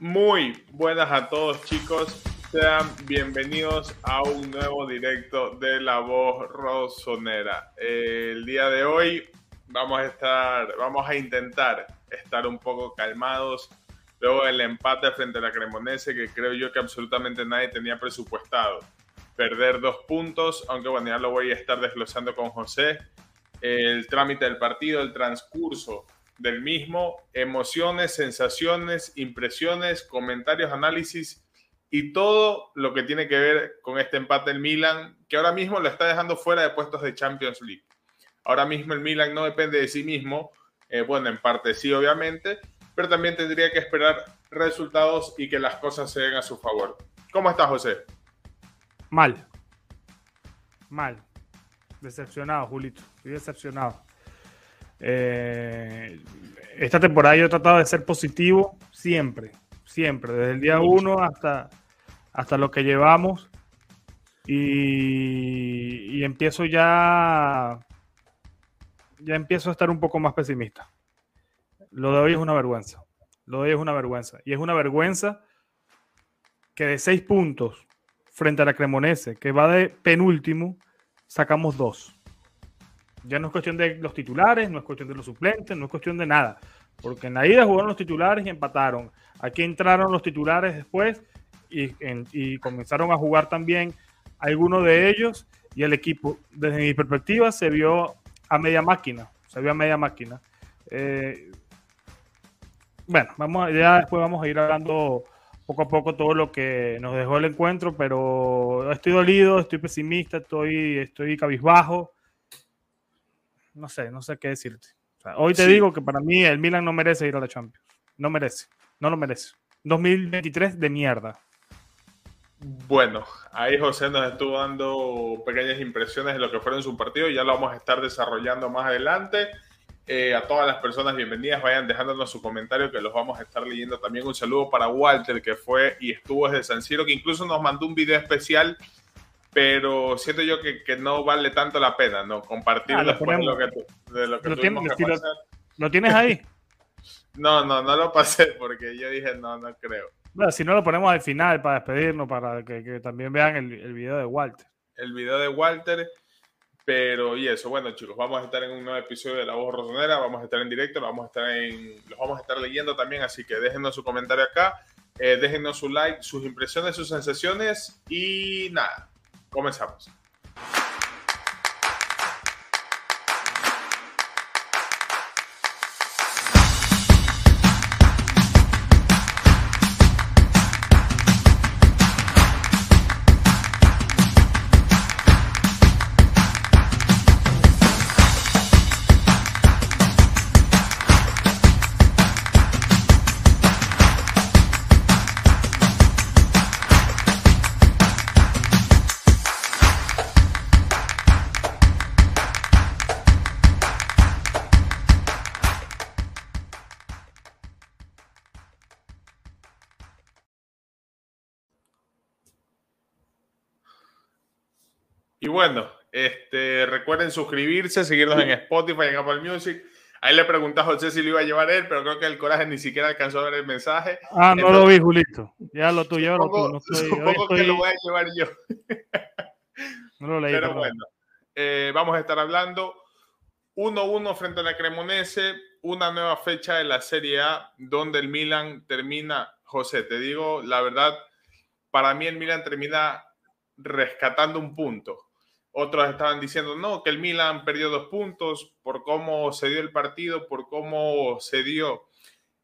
Muy buenas a todos chicos, sean bienvenidos a un nuevo directo de La Voz Rosonera. el día de hoy vamos a estar, vamos a intentar estar un poco calmados luego del empate frente a la Cremonese que creo yo que absolutamente nadie tenía presupuestado. Perder dos puntos, aunque bueno, ya lo voy a estar desglosando con José. El trámite del partido, el transcurso del mismo, emociones, sensaciones, impresiones, comentarios, análisis y todo lo que tiene que ver con este empate del Milan, que ahora mismo lo está dejando fuera de puestos de Champions League. Ahora mismo el Milan no depende de sí mismo, eh, bueno, en parte sí, obviamente, pero también tendría que esperar resultados y que las cosas se den a su favor. ¿Cómo estás, José? Mal. Mal. Decepcionado, Julito. Estoy decepcionado. Eh, esta temporada yo he tratado de ser positivo siempre, siempre, desde el día uno hasta, hasta lo que llevamos. Y, y, empiezo ya, ya empiezo a estar un poco más pesimista. Lo de hoy es una vergüenza. Lo de hoy es una vergüenza. Y es una vergüenza que de seis puntos frente a la Cremonese, que va de penúltimo, sacamos dos. Ya no es cuestión de los titulares, no es cuestión de los suplentes, no es cuestión de nada. Porque en la ida jugaron los titulares y empataron. Aquí entraron los titulares después y, comenzaron a jugar también algunos de ellos. Y el equipo, desde mi perspectiva, se vio a media máquina. Se vio a media máquina. Eh, bueno, vamos, ya después vamos a ir hablando poco a poco todo lo que nos dejó el encuentro, pero estoy dolido, estoy pesimista, estoy, estoy cabizbajo no sé, no sé qué decirte. hoy te digo que para mí el Milan no merece ir a la Champions. No merece, no lo merece. 2023 de mierda. Bueno, ahí José nos estuvo dando pequeñas impresiones de lo que fueron su partido. Ya lo vamos a estar desarrollando más adelante. Eh, a todas las personas bienvenidas, vayan dejándonos su comentario que los vamos a estar leyendo. También un saludo para Walter que fue y estuvo desde San Siro, que incluso nos mandó un video especial pero siento yo que, que, no vale tanto la pena, ¿no? Compartirlo ah, de lo que, de lo que que pasar. ¿Lo tienes ahí? no, no, no lo pasé porque yo dije, no, no creo. Bueno, si no lo ponemos al final para despedirnos, para que, que también vean el, el, video de Walter. El video de Walter, pero y eso, bueno chicos, vamos a estar en un nuevo episodio de La Voz Rosonera, vamos a estar en directo, vamos a estar en, los vamos a estar leyendo también, así que déjenos su comentario acá, eh, déjenos su like, sus impresiones, sus sensaciones y nada, Comenzamos. Y bueno, este, recuerden suscribirse, seguirnos en Spotify, en Apple Music. Ahí le pregunté a José si lo iba a llevar él, pero creo que el coraje ni siquiera alcanzó a ver el mensaje. Ah, no lo vi, Julito. Ya lo tuyo, supongo, lo supongo que lo voy a llevar yo. no lo leí. Pero bueno, eh, vamos a estar hablando 1-1 frente a la Cremonese, una nueva fecha de la Serie A, donde el Milan termina. José, te digo la verdad, para mí el Milan termina rescatando un punto otros estaban diciendo, no, que el Milan perdió dos puntos por cómo se dio el partido, por cómo se dio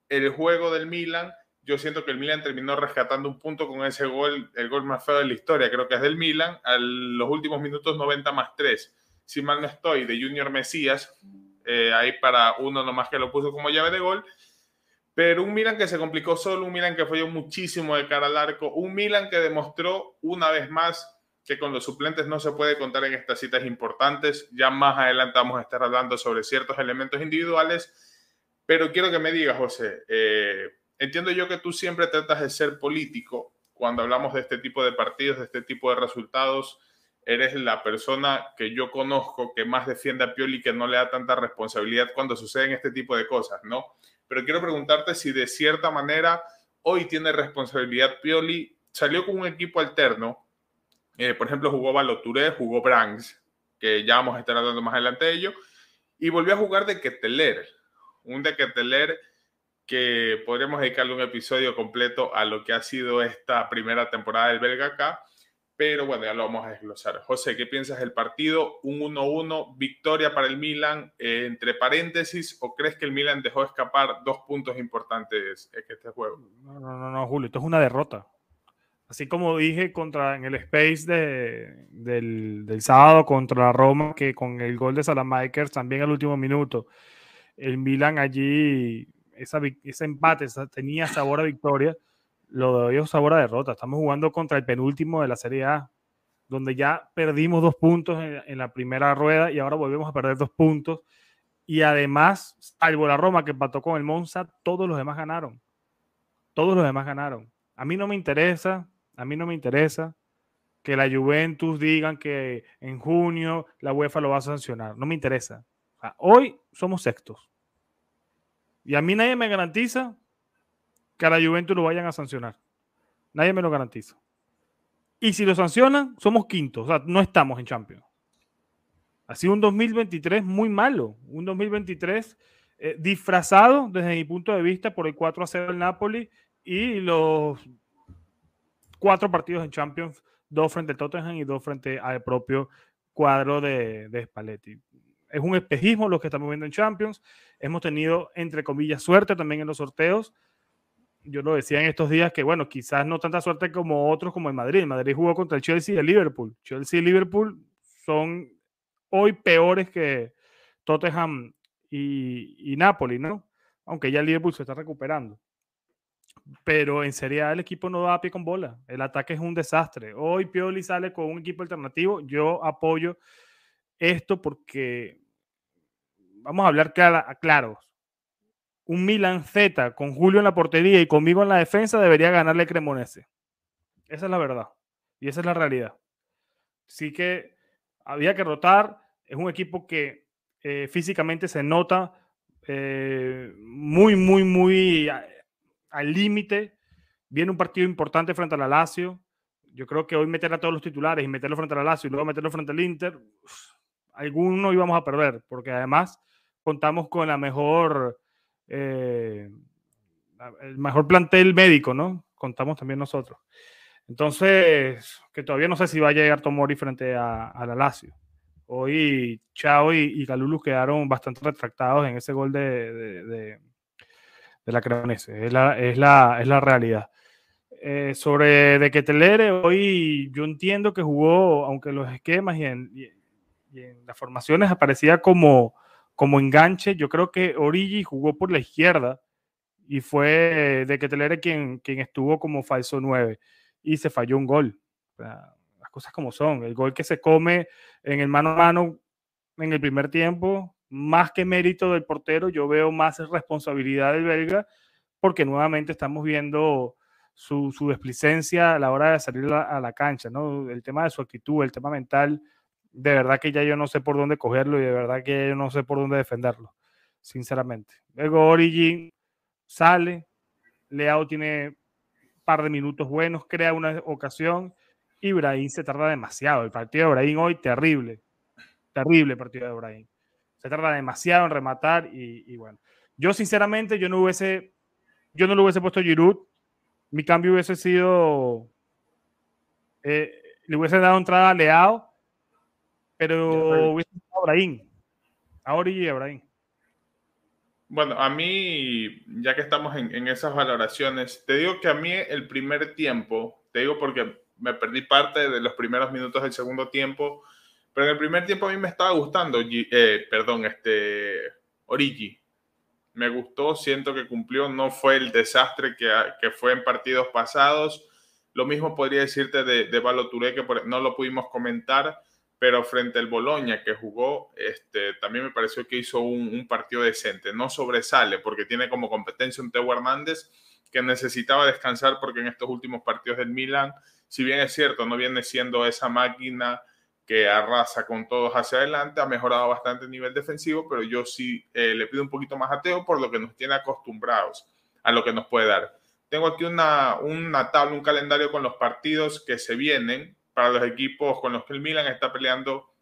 el juego del Milan. Yo siento que el Milan terminó rescatando un punto con ese gol, el gol más feo de la historia, creo que es del Milan, a los últimos minutos 90 más 3. Si mal no estoy, de Junior Mesías, eh, ahí para uno nomás que lo puso como llave de gol. Pero un Milan que se complicó solo, un Milan que falló muchísimo de cara al arco, un Milan que demostró una vez más que con los suplentes no se puede contar en estas citas importantes. Ya más adelante vamos a estar hablando sobre ciertos elementos individuales, pero quiero que me digas, José, eh, entiendo yo que tú siempre tratas de ser político cuando hablamos de este tipo de partidos, de este tipo de resultados. Eres la persona que yo conozco que más defiende a Pioli, que no le da tanta responsabilidad cuando suceden este tipo de cosas, ¿no? Pero quiero preguntarte si de cierta manera hoy tiene responsabilidad Pioli, salió con un equipo alterno, eh, por ejemplo, jugó Baloturé, jugó Branks, que ya vamos a estar hablando más adelante de ello, y volvió a jugar de Keteler, un de Keteler que podríamos dedicarle un episodio completo a lo que ha sido esta primera temporada del Belga acá, pero bueno, ya lo vamos a desglosar. José, ¿qué piensas del partido? Un 1-1, victoria para el Milan, eh, entre paréntesis, o crees que el Milan dejó escapar dos puntos importantes en este juego? No, no, no, Julio, esto es una derrota. Así como dije contra, en el Space de, del, sábado contra la Roma, que con el gol de Salamakers también al último minuto, el Milan allí, ese empate tenía sabor a victoria lo de hoy es sabor a derrota. Estamos jugando contra el penúltimo de la Serie A, donde ya perdimos dos puntos en, la primera rueda y ahora volvemos a perder dos puntos. Y además, salvo la Roma que empató con el Monza, todos los demás ganaron. Todos los demás ganaron. A mí no me interesa, a mí no me interesa que la Juventus digan que en junio la UEFA lo va a sancionar. No me interesa. hoy somos sextos. Y a mí nadie me garantiza que a la Juventus lo vayan a sancionar. Nadie me lo garantiza. Y si lo sancionan, somos quintos. O sea, no estamos en Champions. Ha sido un 2023 muy malo. Un 2023 eh, disfrazado, desde mi punto de vista, por el 4 a 0 del Napoli y los cuatro partidos en Champions, dos frente al Tottenham y dos frente al propio cuadro de, de Spalletti. Es un espejismo lo que estamos viendo en Champions. Hemos tenido, entre comillas, suerte también en los sorteos yo lo decía en estos días que, bueno, quizás no tanta suerte como otros, como en Madrid. Madrid jugó contra el Chelsea y el Liverpool. Chelsea y Liverpool son hoy peores que Tottenham y, Napoli, ¿no? Aunque ya el Liverpool se está recuperando. Pero en Serie A el equipo no da pie con bola. El ataque es un desastre. Hoy Pioli sale con un equipo alternativo. Yo apoyo esto porque vamos a hablar claros un Milan Z con Julio en la portería y conmigo en la defensa debería ganarle Cremonese. Esa es la verdad. Y esa es la realidad. Así que había que rotar. Es un equipo que eh, físicamente se nota eh, muy, muy, muy al límite. Viene un partido importante frente a la Lazio. Yo creo que hoy meter a todos los titulares y meterlo frente a la Lazio y luego meterlo frente al Inter, alguno íbamos a perder, porque además contamos con la mejor eh, el mejor plantel médico, ¿no? Contamos también nosotros. Entonces, que todavía no sé si va a llegar Tomori frente a, la Lazio. Hoy Chao y, y quedaron bastante retractados en ese gol de, la Cremonese. Es la, es la, es la realidad. Eh, sobre de que Telere, hoy yo entiendo que jugó, aunque los esquemas y en, y en las formaciones aparecía como, como enganche, yo creo que Origi jugó por la izquierda y fue de Ketelere quien, quien estuvo como falso 9 y se falló un gol. las cosas como son. El gol que se come en el mano a mano en el primer tiempo, más que mérito del portero, yo veo más responsabilidad del belga porque nuevamente estamos viendo su, su desplicencia a la hora de salir a la, cancha, ¿no? El tema de su actitud, el tema mental de verdad que ya yo no sé por dónde cogerlo y de verdad que yo no sé por dónde defenderlo, sinceramente. Luego Origin sale, Leao tiene un par de minutos buenos, crea una ocasión y Brahim se tarda demasiado. El partido de Brahim hoy, terrible, terrible partido de Brahim. Se tarda demasiado en rematar y, bueno, yo sinceramente yo no hubiese, yo no lo hubiese puesto Giroud, mi cambio hubiese sido, eh, le hubiese dado entrada a Leao pero hubiese Ahora y Abraham. Bueno, a mí, ya que estamos en, esas valoraciones, te digo que a mí el primer tiempo, te digo porque me perdí parte de los primeros minutos del segundo tiempo, pero en el primer tiempo a mí me estaba gustando, eh, perdón, este, Origi. Me gustó, siento que cumplió, no fue el desastre que, fue en partidos pasados. Lo mismo podría decirte de, de Balo que no lo pudimos comentar pero frente al Boloña que jugó, este, también me pareció que hizo un, partido decente. No sobresale porque tiene como competencia un Teo Hernández que necesitaba descansar porque en estos últimos partidos del Milan, si bien es cierto, no viene siendo esa máquina que arrasa con todos hacia adelante, ha mejorado bastante el nivel defensivo, pero yo sí eh, le pido un poquito más a Teo por lo que nos tiene acostumbrados a lo que nos puede dar. tengo aquí una, una tabla, un calendario con los partidos que se vienen para los equipos con los que el Milan está peleando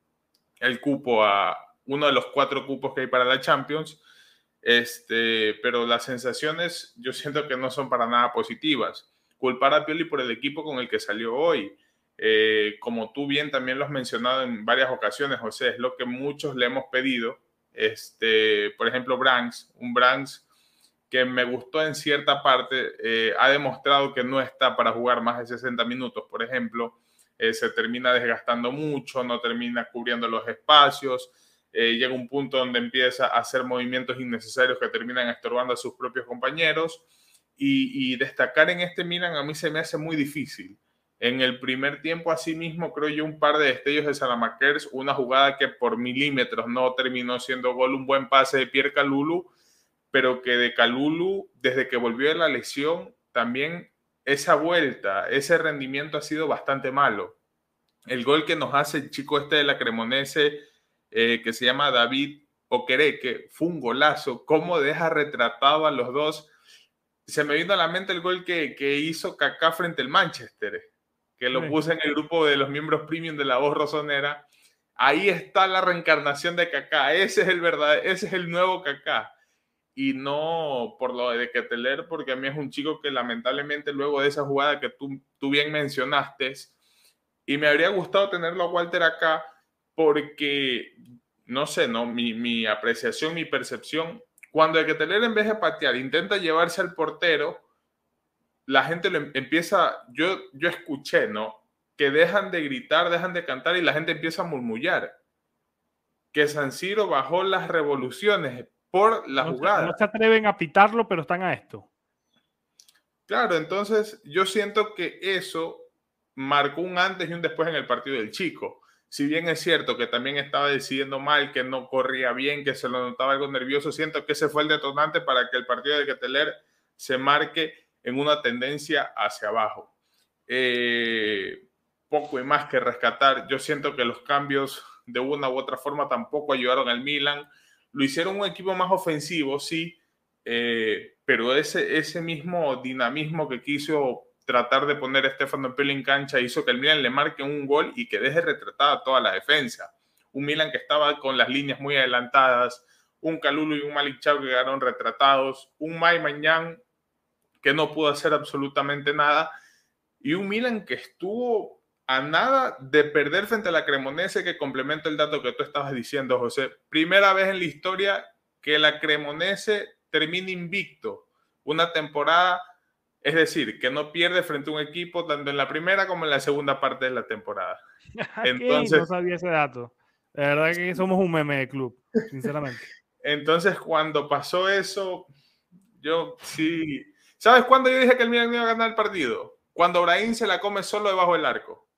el cupo a uno de los cuatro cupos que hay para la Champions. Este, pero las sensaciones yo siento que no son para nada positivas. Culpar a Pioli por el equipo con el que salió hoy, eh, como tú bien también lo has mencionado en varias ocasiones, José, es lo que muchos le hemos pedido. Este, por ejemplo, Branks, un Branks que me gustó en cierta parte, eh, ha demostrado que no está para jugar más de 60 minutos, por ejemplo, eh, se termina desgastando mucho, no termina cubriendo los espacios, eh, llega un punto donde empieza a hacer movimientos innecesarios que terminan estorbando a sus propios compañeros y, destacar en este Milan a mí se me hace muy difícil. En el primer tiempo, asimismo, creo yo un par de destellos de Salamakers, una jugada que por milímetros no terminó siendo gol, un buen pase de Pierre Calulu, pero que de Calulu, desde que volvió de la lesión, también esa vuelta, ese rendimiento ha sido bastante malo. El gol que nos hace el chico este de la Cremonese, eh, que se llama David Okereke, fue un golazo. ¿Cómo deja retratado a los dos? Se me vino a la mente el gol que, hizo Kaká frente al Manchester, que lo puse en el grupo de los miembros premium de la voz rosonera. Ahí está la reencarnación de Kaká. Ese es el verdad, ese es el nuevo Kaká y no por lo de Keteler, porque a mí es un chico que lamentablemente luego de esa jugada que tú, tú bien mencionaste, y me habría gustado tenerlo a Walter acá, porque, no sé, no mi, mi apreciación, mi percepción, cuando el Keteler en vez de patear intenta llevarse al portero, la gente le empieza, yo, yo escuché, ¿no? Que dejan de gritar, dejan de cantar y la gente empieza a murmullar. Que San Siro bajó las revoluciones, por la jugada. no se atreven a pitarlo, pero están a esto. Claro, entonces yo siento que eso marcó un antes y un después en el partido del chico. Si bien es cierto que también estaba decidiendo mal, que no corría bien, que se lo notaba algo nervioso, siento que ese fue el detonante para que el partido de Keteler se marque en una tendencia hacia abajo. Eh, poco y más que rescatar. Yo siento que los cambios de una u otra forma tampoco ayudaron al Milan. Lo hicieron un equipo más ofensivo, sí, eh, pero ese, ese mismo dinamismo que quiso tratar de poner a Stefano Pioli en cancha hizo que el Milan le marque un gol y que deje retratada toda la defensa. Un Milan que estaba con las líneas muy adelantadas, un Calulu y un Malik que quedaron retratados, un Mai Mañán que no pudo hacer absolutamente nada y un Milan que estuvo a nada de perder frente a la Cremonese, que complementa el dato que tú estabas diciendo, José. Primera vez en la historia que la Cremonese termina invicto una temporada, es decir, que no pierde frente a un equipo tanto en la primera como en la segunda parte de la temporada. Entonces, no sabía ese dato. La verdad que somos un meme de club, sinceramente. Entonces, cuando pasó eso, yo sí. ¿Sabes cuándo yo dije que el Milan iba a ganar el partido? Cuando Brahim se la come solo debajo del arco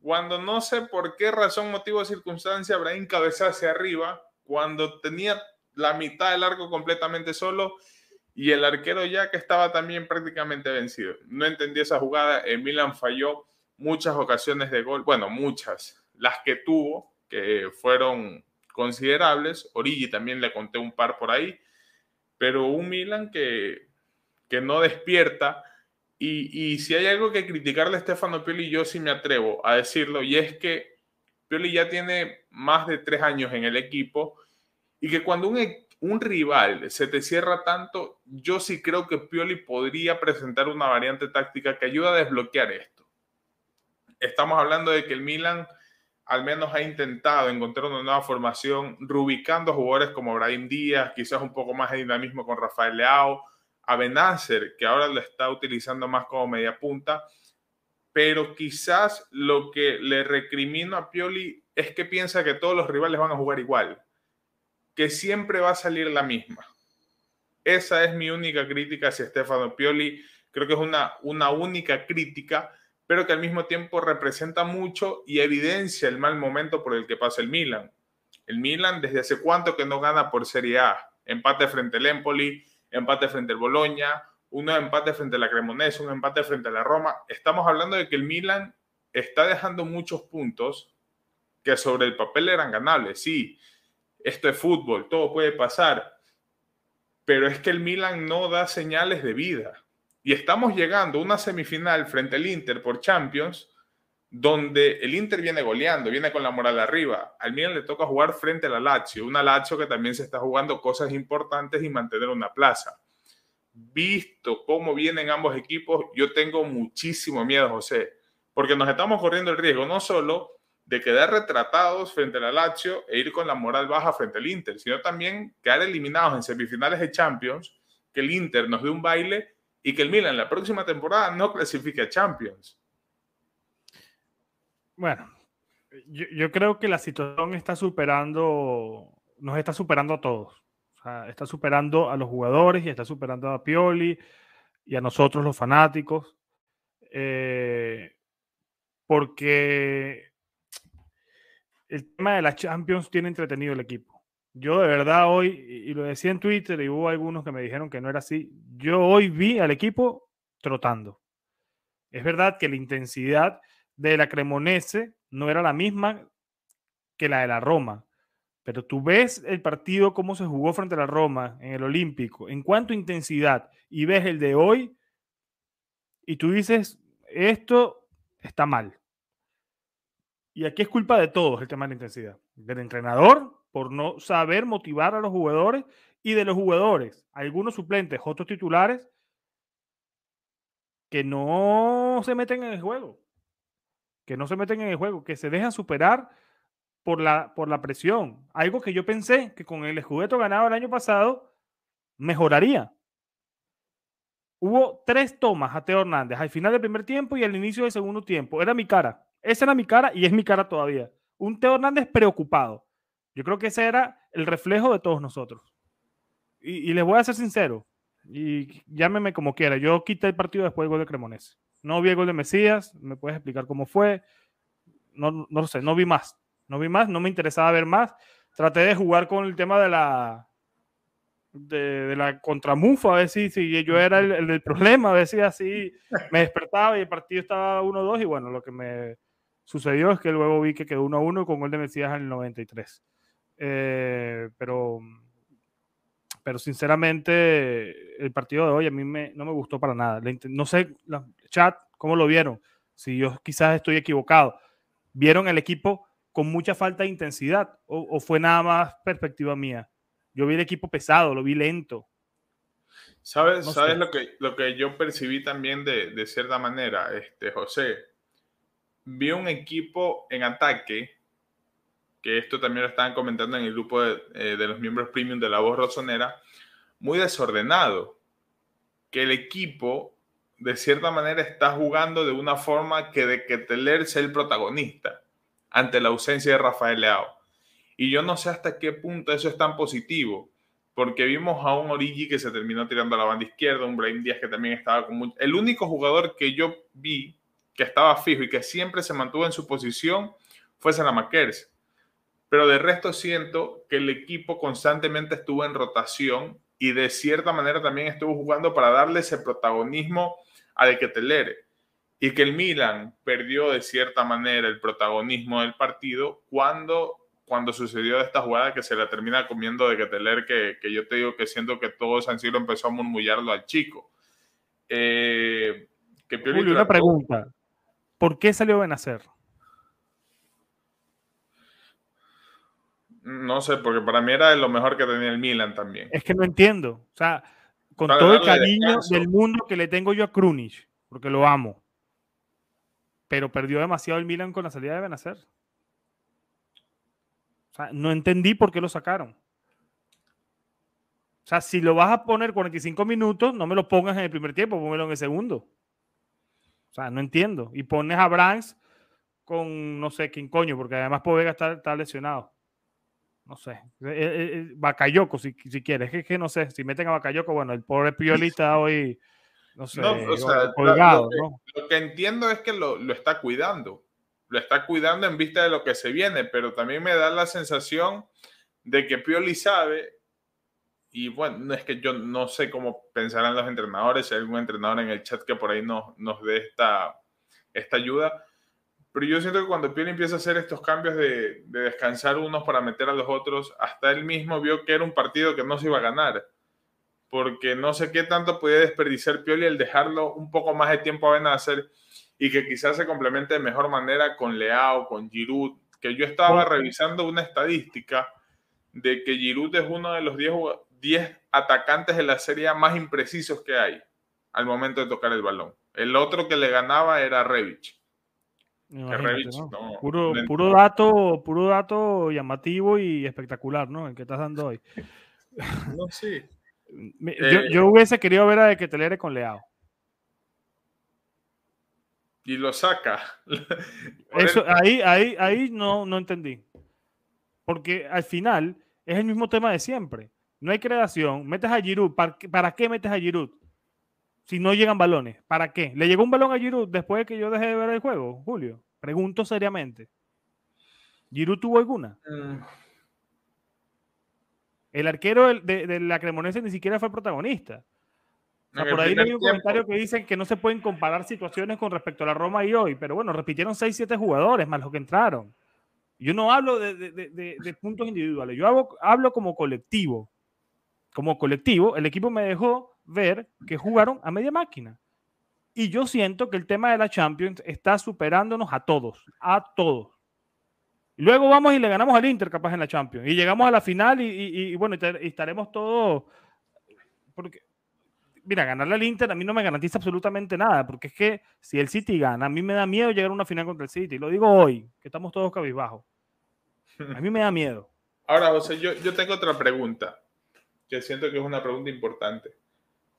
cuando no sé por qué razón, motivo o circunstancia, Brahim cabeza hacia arriba, cuando tenía la mitad del arco completamente solo y el arquero ya que estaba también prácticamente vencido. No entendí esa jugada, el Milan falló muchas ocasiones de gol, bueno, muchas, las que tuvo, que fueron considerables, Origi también le conté un par por ahí, pero un Milan que, que no despierta, y, si hay algo que criticarle a Stefano Pioli, yo sí me atrevo a decirlo, y es que Pioli ya tiene más de tres años en el equipo y que cuando un, e, un rival se te cierra tanto, yo sí creo que Pioli podría presentar una variante táctica que ayuda a desbloquear esto. Estamos hablando de que el Milan al menos ha intentado encontrar una nueva formación, rubicando jugadores como Brahim Díaz, quizás un poco más de dinamismo con Rafael Leao, Benacer, que ahora lo está utilizando más como media punta, pero quizás lo que le recrimino a Pioli es que piensa que todos los rivales van a jugar igual, que siempre va a salir la misma. Esa es mi única crítica hacia Stefano Pioli. Creo que es una, una única crítica, pero que al mismo tiempo representa mucho y evidencia el mal momento por el que pasa el Milan. El Milan desde hace cuánto que no gana por Serie A. Empate frente al Empoli, empate frente al Boloña, un empate frente a la Cremonese, un empate frente a la Roma. Estamos hablando de que el Milan está dejando muchos puntos que sobre el papel eran ganables. Sí, esto es fútbol, todo puede pasar, pero es que el Milan no da señales de vida. Y estamos llegando a una semifinal frente al Inter por Champions, donde el Inter viene goleando, viene con la moral arriba. Al Milan le toca jugar frente a la Lazio, una Lazio que también se está jugando cosas importantes y mantener una plaza. Visto cómo vienen ambos equipos, yo tengo muchísimo miedo, José, porque nos estamos corriendo el riesgo no solo de quedar retratados frente a la Lazio e ir con la moral baja frente al Inter, sino también quedar eliminados en semifinales de Champions, que el Inter nos dé un baile y que el Milan la próxima temporada no clasifique a Champions. Bueno, yo, creo que la situación está superando, nos está superando a todos. está superando a los jugadores y está superando a Pioli y a nosotros los fanáticos. Eh, porque el tema de las Champions tiene entretenido el equipo. Yo de verdad hoy, y lo decía en Twitter y hubo algunos que me dijeron que no era así, yo hoy vi al equipo trotando. Es verdad que la intensidad de la Cremonese no era la misma que la de la Roma, pero tú ves el partido, cómo se jugó frente a la Roma en el Olímpico, en cuanto intensidad, y ves el de hoy, y tú dices, esto está mal. Y aquí es culpa de todos el tema de la intensidad. Del entrenador por no saber motivar a los jugadores y de los jugadores, algunos suplentes, otros titulares, que no se meten en el juego. Que no se meten en el juego, que se dejan superar por la, por la presión. Algo que yo pensé que con el escudeto ganado el año pasado mejoraría. Hubo tres tomas a Teo Hernández al final del primer tiempo y al inicio del segundo tiempo. Era mi cara. Esa era mi cara y es mi cara todavía. Un Teo Hernández preocupado. Yo creo que ese era el reflejo de todos nosotros. Y, les voy a ser sincero, y llámeme como quiera, yo quité el partido después del gol de Cremonese. No vi el gol de Mesías, me puedes explicar cómo fue. No, no sé, no vi más. No vi más, no me interesaba ver más. Traté de jugar con el tema de la, de, la contramufa, a ver si, si yo era el, el, problema, a ver si así me despertaba y el partido estaba 1-2 y bueno, lo que me sucedió es que luego vi que quedó 1-1 con gol de Mesías en el 93. Eh, pero, pero sinceramente, el partido de hoy a mí me, no me gustó para nada. No sé, la, chat, ¿cómo lo vieron? Si yo quizás estoy equivocado. ¿Vieron el equipo con mucha falta de intensidad o, fue nada más perspectiva mía? Yo vi el equipo pesado, lo vi lento. ¿Sabes, ¿sabes lo, que, lo que yo percibí también de, de cierta manera, este, José? vi un equipo en ataque, que esto también lo estaban comentando en el grupo de, eh, los miembros premium de la voz rosonera, muy desordenado. Que el equipo, de cierta manera, está jugando de una forma que de que Teler sea el protagonista ante la ausencia de Rafael Leao. Y yo no sé hasta qué punto eso es tan positivo, porque vimos a un Origi que se terminó tirando a la banda izquierda, un Brain Díaz que también estaba con El único jugador que yo vi que estaba fijo y que siempre se mantuvo en su posición fue Salamakers. Pero de resto siento que el equipo constantemente estuvo en rotación y de cierta manera también estuvo jugando para darle ese protagonismo a De Ketelere. Y que el Milan perdió de cierta manera el protagonismo del partido cuando, cuando sucedió esta jugada que se la termina comiendo De Ketelere, que, que yo te digo que siento que todo San Siro empezó a murmullarlo al chico. Eh, que Julio, una pregunta. ¿Por qué salió Benacer? No sé, porque para mí era lo mejor que tenía el Milan también. Es que no entiendo. O sea, con todo el cariño del mundo que le tengo yo a Krunic, porque lo amo. Pero perdió demasiado el Milan con la salida de Benacer. O sea, no entendí por qué lo sacaron. O sea, si lo vas a poner 45 minutos, no me lo pongas en el primer tiempo, póngalo en el segundo. O sea, no entiendo. Y pones a Branks con no sé quién coño, porque además Povega está, está lesionado. No sé. Eh, eh, eh, Bakayoko, si, si quieres. Es que no sé. Si meten a Bakayoko, bueno, el pobre Pioli está hoy. No sé. o sea, colgado, lo, que, lo, que, entiendo es que lo, lo está cuidando. Lo está cuidando en vista de lo que se viene, pero también me da la sensación de que Pioli sabe y bueno, es que yo no sé cómo pensarán los entrenadores, si hay algún entrenador en el chat que por ahí nos, nos dé esta, esta ayuda. Pero yo siento que cuando Pioli empieza a hacer estos cambios de, de, descansar unos para meter a los otros, hasta él mismo vio que era un partido que no se iba a ganar. porque no sé qué tanto podía desperdiciar Pioli el dejarlo un poco más de tiempo a hacer y que quizás se complemente de mejor manera con Leao, con Giroud, que yo estaba revisando una estadística de que Giroud es uno de los 10, atacantes de la serie más imprecisos que hay al momento de tocar el balón. El otro que le ganaba era Revich. Puro, puro, dato, puro dato llamativo y espectacular, ¿no? El que estás dando hoy. No, sí. Eh, yo, hubiese querido ver a De que Telere con Leao. Y lo saca. Eso, ahí, ahí, ahí no, no entendí. Porque al final es el mismo tema de siempre. No hay creación. Metes a Giroud. ¿Para, qué metes a Giroud? Si no llegan balones. ¿Para qué? ¿Le llegó un balón a Giroud después de que yo dejé de ver el juego, Julio? Pregunto seriamente. ¿Giroud tuvo alguna? Mm. El arquero de, la Cremonese ni siquiera fue protagonista. por ahí hay un comentario que dicen que no se pueden comparar situaciones con respecto a la Roma y hoy, pero bueno, repitieron 6-7 jugadores más los que entraron. Yo no hablo de, puntos individuales, yo hablo, como colectivo. Como colectivo, el equipo me dejó ver que jugaron a media máquina. Y yo siento que el tema de la Champions está superándonos a todos, a todos. Y luego vamos y le ganamos al Inter capaz en la Champions. Y llegamos a la final y, bueno, y estaremos todos... Porque, mira, ganarle al Inter a mí no me garantiza absolutamente nada, porque es que si el City gana, a mí me da miedo llegar a una final contra el City. Lo digo hoy, que estamos todos cabizbajos. A mí me da miedo. Ahora, José, yo, yo tengo otra pregunta, que siento que es una pregunta importante.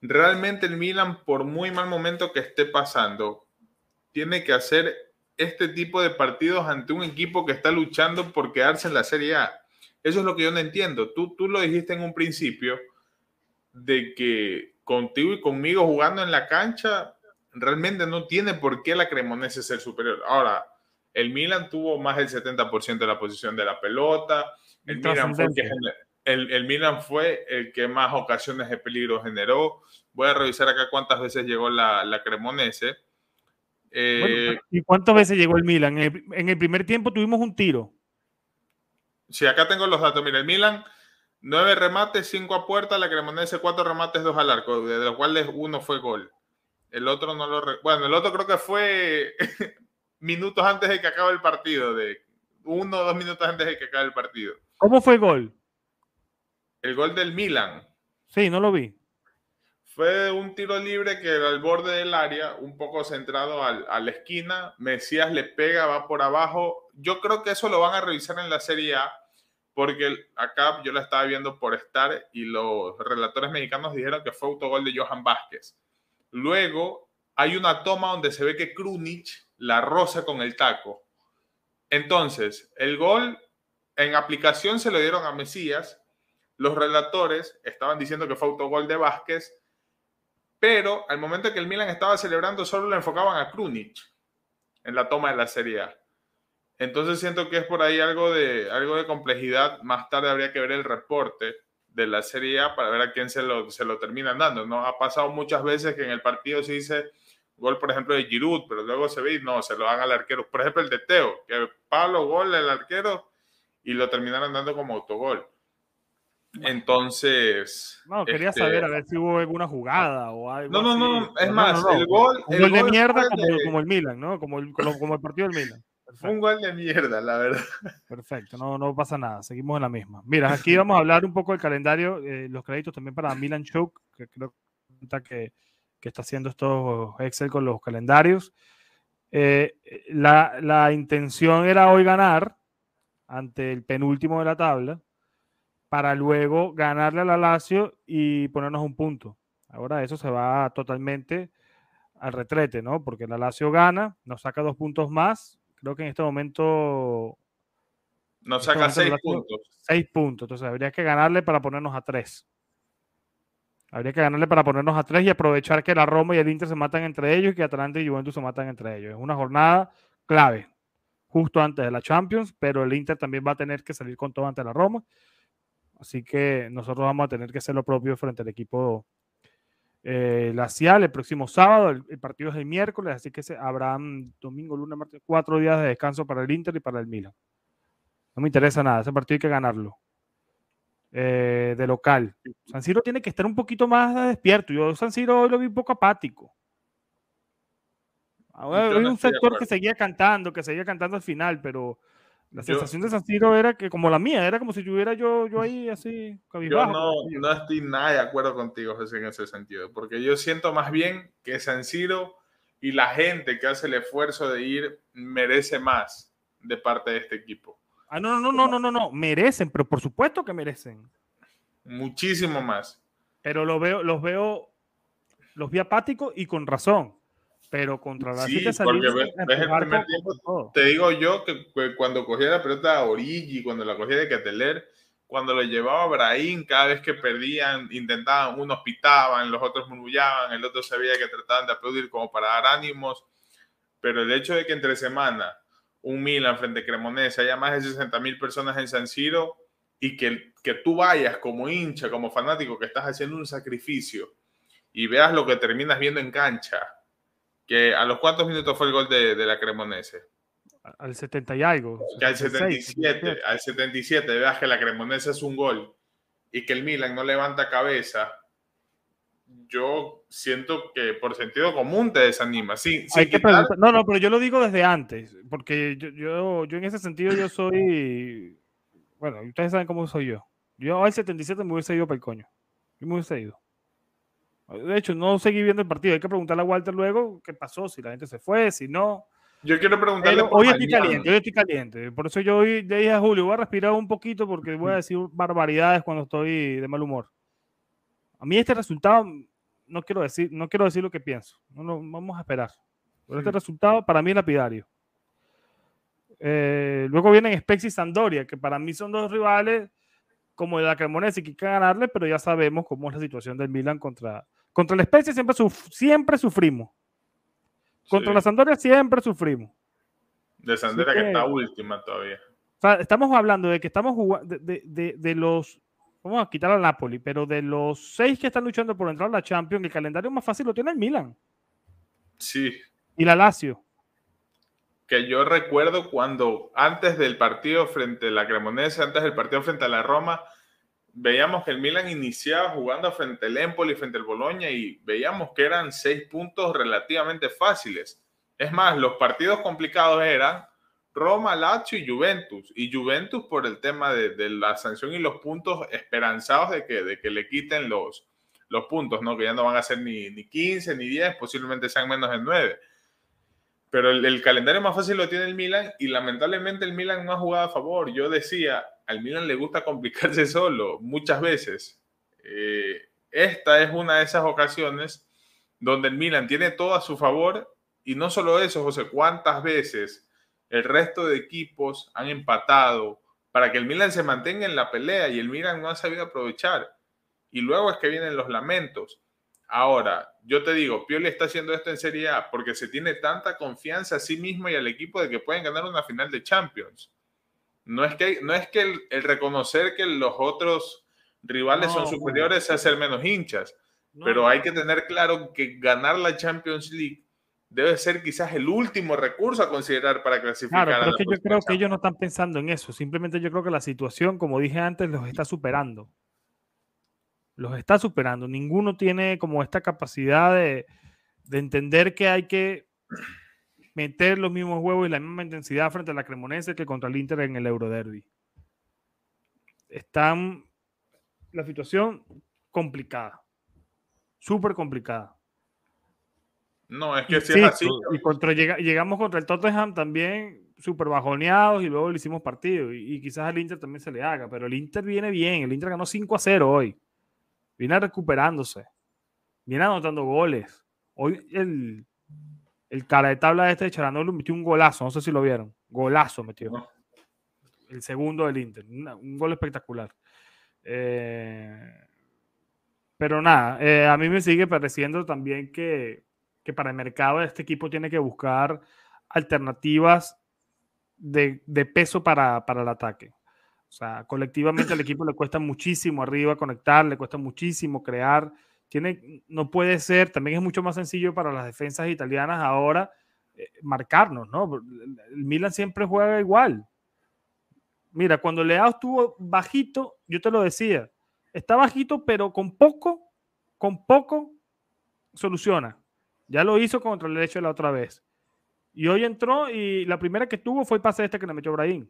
¿Realmente el Milan, por muy mal momento que esté pasando, tiene que hacer este tipo de partidos ante un equipo que está luchando por quedarse en la Serie A. Eso es lo que yo no entiendo. Tú, tú lo dijiste en un principio de que contigo y conmigo jugando en la cancha realmente no tiene por qué la Cremonese ser superior. Ahora, el Milan tuvo más del 70% de la posición de la pelota. El Milan, fue el, el, Milan fue el que más ocasiones de peligro generó. Voy a revisar acá cuántas veces llegó la, la Cremonese. Eh, ¿Y cuántas veces llegó el Milan? En el, primer tiempo tuvimos un tiro. Sí, acá tengo los datos. Mira, el Milan, nueve remates, cinco a puerta, la Cremonese, cuatro remates, dos al arco, de los cuales uno fue gol. El otro no lo. Bueno, el otro creo que fue minutos antes de que acabe el partido, de uno o dos minutos antes de que acabe el partido. ¿Cómo fue el gol? El gol del Milan. Sí, no lo vi. Fue un tiro libre que era al borde del área, un poco centrado a la esquina. Mesías le pega, va por abajo. Yo creo que eso lo van a revisar en la Serie A, porque acá yo la estaba viendo por estar y los relatores mexicanos dijeron que fue autogol de Johan Vázquez. Luego hay una toma donde se ve que Krunic la roza con el taco. Entonces, el gol en aplicación se lo dieron a Mesías. Los relatores estaban diciendo que fue autogol de Vázquez pero al momento que el Milan estaba celebrando, solo le enfocaban a Krunic en la toma de la Serie A. Entonces siento que es por ahí algo de, algo de complejidad. Más tarde habría que ver el reporte de la Serie A para ver a quién se lo, se lo terminan dando. ¿no? Ha pasado muchas veces que en el partido se dice gol, por ejemplo, de Giroud, pero luego se ve y no, se lo dan al arquero. Por ejemplo, el de Teo, que Pablo gol el arquero y lo terminaron dando como autogol. Entonces. No, quería saber este, a ver si hubo alguna jugada o algo. No, no, no, es más, el gol. Un gol de mierda como, el Milan, ¿no? Como el, como el partido del Milan. Un gol de mierda, la verdad. Perfecto, no, no pasa nada, seguimos en la misma. Mira, aquí vamos a hablar un poco del calendario, eh, los créditos también para Milan Choke, que creo que, que está haciendo estos Excel con los calendarios. Eh, la, la intención era hoy ganar ante el penúltimo de la tabla para luego ganarle a la Lazio y ponernos un punto. Ahora eso se va totalmente al retrete, ¿no? Porque la Lazio gana, nos saca dos puntos más. Creo que en este momento... Nos este saca seis puntos. Seis puntos. Entonces habría que ganarle para ponernos a tres. Habría que ganarle para ponernos a tres y aprovechar que la Roma y el Inter se matan entre ellos y que Atalanta y Juventus se matan entre ellos. Es una jornada clave, justo antes de la Champions, pero el Inter también va a tener que salir con todo ante la Roma. Así que nosotros vamos a tener que hacer lo propio frente al equipo eh, Cial el próximo sábado. El, partido es el miércoles, así que se, habrán domingo, lunes, martes, cuatro días de descanso para el Inter y para el Milan. No me interesa nada, ese partido hay que ganarlo. eh, de local. San Siro tiene que estar un poquito más despierto. Yo San Siro hoy lo vi un poco apático. Ahora, hay un sector que seguía cantando, que seguía cantando al final, pero la sensación de San Siro era que, como la mía, era como si yo yo, yo ahí así, Yo no, no, estoy nada de acuerdo contigo, José, en ese sentido, porque yo siento más bien que San Siro y la gente que hace el esfuerzo de ir merece más de parte de este equipo. Ah, no, no, no, no, no, no, merecen, pero por supuesto que merecen. Muchísimo más. Pero lo veo, los veo, los vi apáticos y con razón. Pero contra la sí, porque ves, ves el primer tiempo, te digo yo que, cuando cogía la pelota a Origi, cuando la cogía de Cateler, cuando lo llevaba a Brahim, cada vez que perdían, intentaban, unos pitaban, los otros murmullaban, el otro sabía que trataban de aplaudir como para dar ánimos, pero el hecho de que entre semana un Milan frente a Cremonese haya más de 60 mil personas en San Siro y que, que tú vayas como hincha, como fanático, que estás haciendo un sacrificio y veas lo que terminas viendo en cancha, que a los cuantos minutos fue el gol de, de la Cremonese. Al 70 y algo. Que al 77, al 77 veas que la Cremonese es un gol y que el Milan no levanta cabeza, yo siento que por sentido común te desanima. Sí, Hay que No, no, pero yo lo digo desde antes, porque yo, yo, yo en ese sentido yo soy, bueno, ustedes saben cómo soy yo. Yo al 77 me hubiese ido para el coño. Yo me hubiese ido. De hecho, no seguí viendo el partido. Hay que preguntarle a Walter luego qué pasó, si la gente se fue, si no. Yo quiero preguntarle. hoy estoy caliente, hoy estoy caliente. Por eso yo hoy le dije a Julio, voy a respirar un poquito porque voy a decir barbaridades cuando estoy de mal humor. A mí este resultado, no quiero decir, no quiero decir lo que pienso. No, vamos a esperar. Pero este resultado para mí es lapidario. Eh, luego vienen Spex y Sandoria, que para mí son dos rivales como la Cremonese que hay que ganarle, pero ya sabemos cómo es la situación del Milan contra, contra la especie siempre, siempre sufrimos. Contra la Sandoria siempre sufrimos. De Sandoria que, está última todavía. estamos hablando de que estamos jugando de, los. Vamos a quitar al Napoli, pero de los seis que están luchando por entrar a la Champions, el calendario más fácil lo tiene el Milan. Sí. Y la Lazio. Que yo recuerdo cuando antes del partido frente a la Cremonese, antes del partido frente a la Roma, veíamos que el Milan iniciaba jugando frente al Empoli, frente al Boloña y veíamos que eran seis puntos relativamente fáciles. Es más, los partidos complicados eran Roma, Lazio y Juventus. Y Juventus por el tema de, la sanción y los puntos esperanzados de que, de que le quiten los, puntos, ¿no? Que ya no van a ser ni, ni 15 ni 10, posiblemente sean menos de 9. Pero el, calendario más fácil lo tiene el Milan y lamentablemente el Milan no ha jugado a favor. Yo decía, al Milan le gusta complicarse solo muchas veces. Eh, esta es una de esas ocasiones donde el Milan tiene todo a su favor y no solo eso, José, cuántas veces el resto de equipos han empatado para que el Milan se mantenga en la pelea y el Milan no ha sabido aprovechar. Y luego es que vienen los lamentos. Ahora, yo te digo, Pioli está haciendo esto en Serie A porque se tiene tanta confianza a sí mismo y al equipo de que pueden ganar una final de Champions no es que, no es que el, reconocer que los otros rivales son superiores sea ser menos hinchas, pero hay que tener claro que ganar la Champions League debe ser quizás el último recurso a considerar para clasificar. Claro, pero es que yo creo que ellos no están pensando en eso. Simplemente yo creo que la situación, como dije antes, los está superando. Los está superando. Ninguno tiene como esta capacidad de, de entender que hay que meter los mismos huevos y la misma intensidad frente a la Cremonese que contra el Inter en el Euroderby. Están la situación complicada, súper complicada. No, es que sí, es así. Y contra, llegamos contra el Tottenham también súper bajoneados y luego le hicimos partido. Y, y, quizás al Inter también se le haga, pero el Inter viene bien. El Inter ganó 5 a 0 hoy. Viene recuperándose. Viene anotando goles. Hoy el, el cara de tabla de este de Charanolo metió un golazo, no sé si lo vieron. Golazo metió. El segundo del Inter. un gol espectacular. Eh, pero nada, eh, a mí me sigue pareciendo también que, para el mercado este equipo tiene que buscar alternativas de, peso para, para, el ataque. O sea, colectivamente al equipo le cuesta muchísimo arriba conectar, le cuesta muchísimo crear tiene, no puede ser, también es mucho más sencillo para las defensas italianas ahora eh, marcarnos, ¿no? El Milan siempre juega igual. Mira, cuando Leao estuvo bajito, yo te lo decía, está bajito, pero con poco, con poco soluciona. Ya lo hizo contra el derecho la otra vez. Y hoy entró y la primera que tuvo fue el pase este que le metió Brahim.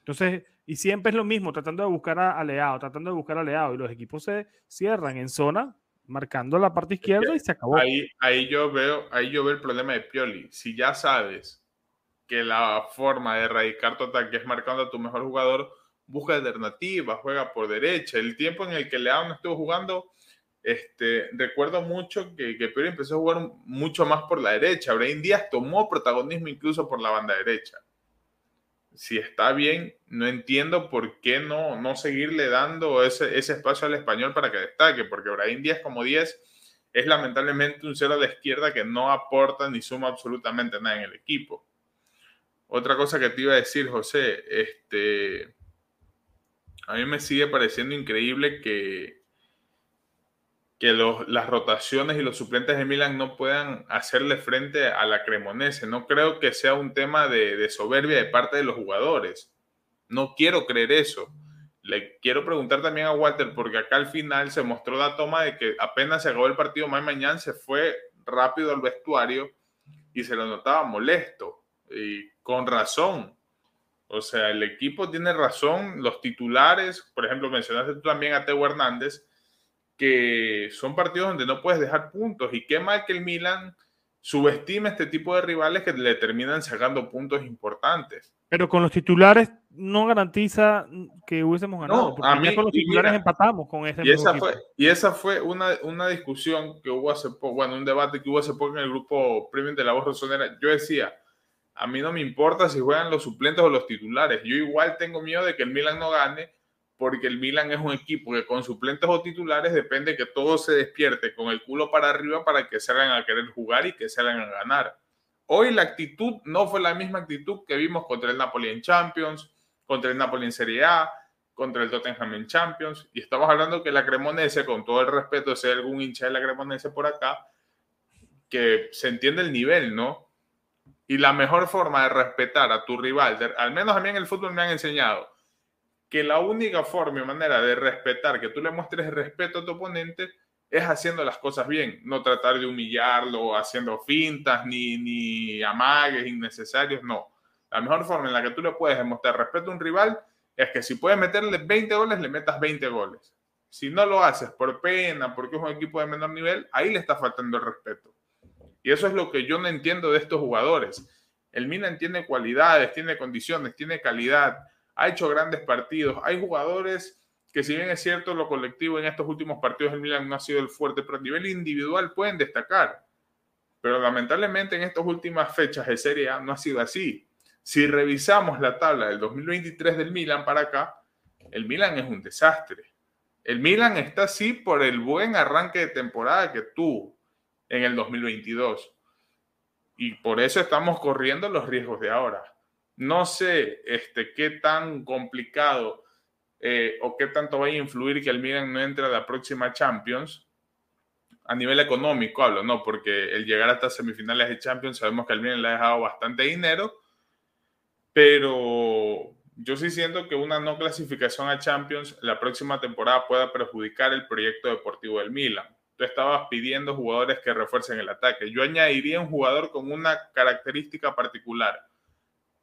Entonces, y siempre es lo mismo, tratando de buscar a, Leao, tratando de buscar a Leao. Y los equipos se cierran en zona, marcando la parte izquierda y se acabó. Ahí, ahí, yo veo, ahí yo veo el problema de Pioli. Si ya sabes que la forma de erradicar tu ataque es marcando a tu mejor jugador, busca alternativas, juega por derecha. El tiempo en el que Leao no estuvo jugando, este, recuerdo mucho que, que Pioli empezó a jugar mucho más por la derecha. Brahim Díaz tomó protagonismo incluso por la banda derecha si está bien, no entiendo por qué no, no seguirle dando ese, ese espacio al español para que destaque, porque Brahim Díaz como 10 es lamentablemente un cero de izquierda que no aporta ni suma absolutamente nada en el equipo. Otra cosa que te iba a decir, José, este, a mí me sigue pareciendo increíble que, que las rotaciones y los suplentes de Milan no puedan hacerle frente a la Cremonese. No creo que sea un tema de, soberbia de parte de los jugadores. No quiero creer eso. Le quiero preguntar también a Walter, porque acá al final se mostró la toma de que apenas se acabó el partido, May mañana se fue rápido al vestuario y se lo notaba molesto. Y con razón. O sea, el equipo tiene razón. Los titulares, por ejemplo, mencionaste tú también a Teo Hernández que son partidos donde no puedes dejar puntos y qué mal que el Milan subestime este tipo de rivales que le terminan sacando puntos importantes. Pero con los titulares no garantiza que hubiésemos ganado. No, a mí, con los titulares empatamos con ese y esa fue Y esa fue una, una discusión que hubo hace poco, bueno, un debate que hubo hace poco en el grupo premium de la voz rosonera. Yo decía, a mí no me importa si juegan los suplentes o los titulares. Yo igual tengo miedo de que el Milan no gane porque el Milan es un equipo que con suplentes o titulares depende que todo se despierte con el culo para arriba para que salgan a querer jugar y que salgan a ganar. Hoy la actitud no fue la misma actitud que vimos contra el Napoli en Champions, contra el Napoli en Serie A, contra el Tottenham en Champions. Y estamos hablando que la Cremonese, con todo el respeto, si hay algún hincha de la Cremonese por acá, que se entiende el nivel, ¿no? Y la mejor forma de respetar a tu rival, al menos a mí en el fútbol me han enseñado, que la única forma y manera de respetar, que tú le muestres respeto a tu oponente, es haciendo las cosas bien, no tratar de humillarlo, haciendo fintas, ni, ni amagues innecesarios, no. La mejor forma en la que tú le puedes demostrar respeto a un rival es que si puedes meterle 20 goles, le metas 20 goles. Si no lo haces por pena, porque es un equipo de menor nivel, ahí le está faltando el respeto. Y eso es lo que yo no entiendo de estos jugadores. El Milan tiene cualidades, tiene condiciones, tiene calidad, ha hecho grandes partidos. Hay jugadores que si bien es cierto lo colectivo en estos últimos partidos del Milan no ha sido el fuerte, pero a nivel individual pueden destacar. Pero lamentablemente en estas últimas fechas de Serie A no ha sido así. Si revisamos la tabla del 2023 del Milan para acá, el Milan es un desastre. El Milan está así por el buen arranque de temporada que tuvo en el 2022. Y por eso estamos corriendo los riesgos de ahora. No sé este, qué tan complicado eh, o qué tanto va a influir que el Milan no entre a la próxima Champions. A nivel económico hablo, ¿no? Porque el llegar hasta semifinales de Champions sabemos que el Milan le ha dejado bastante dinero, pero yo sí siento que una no clasificación a Champions la próxima temporada pueda perjudicar el proyecto deportivo del Milan. Tú estabas pidiendo jugadores que refuercen el ataque. Yo añadiría un jugador con una característica particular